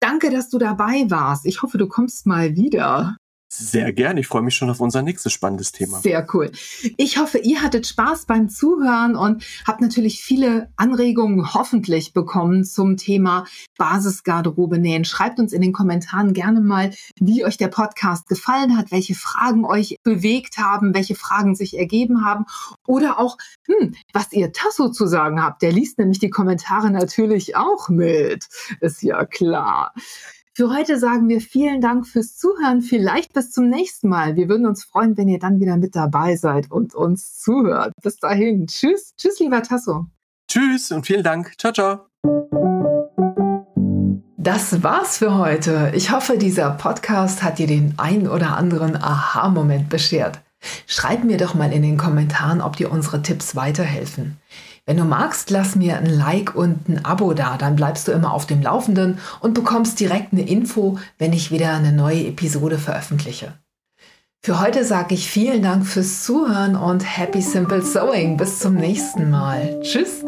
Danke, dass du dabei warst. Ich hoffe, du kommst mal wieder. Sehr gern. Ich freue mich schon auf unser nächstes spannendes Thema. Sehr cool. Ich hoffe, ihr hattet Spaß beim Zuhören und habt natürlich viele Anregungen hoffentlich bekommen zum Thema Basisgarderobe nähen. Schreibt uns in den Kommentaren gerne mal, wie euch der Podcast gefallen hat, welche Fragen euch bewegt haben, welche Fragen sich ergeben haben oder auch, hm, was ihr Tasso zu sagen habt. Der liest nämlich die Kommentare natürlich auch mit. Ist ja klar. Für heute sagen wir vielen Dank fürs Zuhören. Vielleicht bis zum nächsten Mal. Wir würden uns freuen, wenn ihr dann wieder mit dabei seid und uns zuhört. Bis dahin. Tschüss. Tschüss, lieber Tasso. Tschüss und vielen Dank. Ciao, ciao. Das war's für heute. Ich hoffe, dieser Podcast hat dir den ein oder anderen Aha-Moment beschert. Schreib mir doch mal in den Kommentaren, ob dir unsere Tipps weiterhelfen. Wenn du magst, lass mir ein Like und ein Abo da, dann bleibst du immer auf dem Laufenden und bekommst direkt eine Info, wenn ich wieder eine neue Episode veröffentliche. Für heute sage ich vielen Dank fürs Zuhören und Happy Simple Sewing. Bis zum nächsten Mal. Tschüss.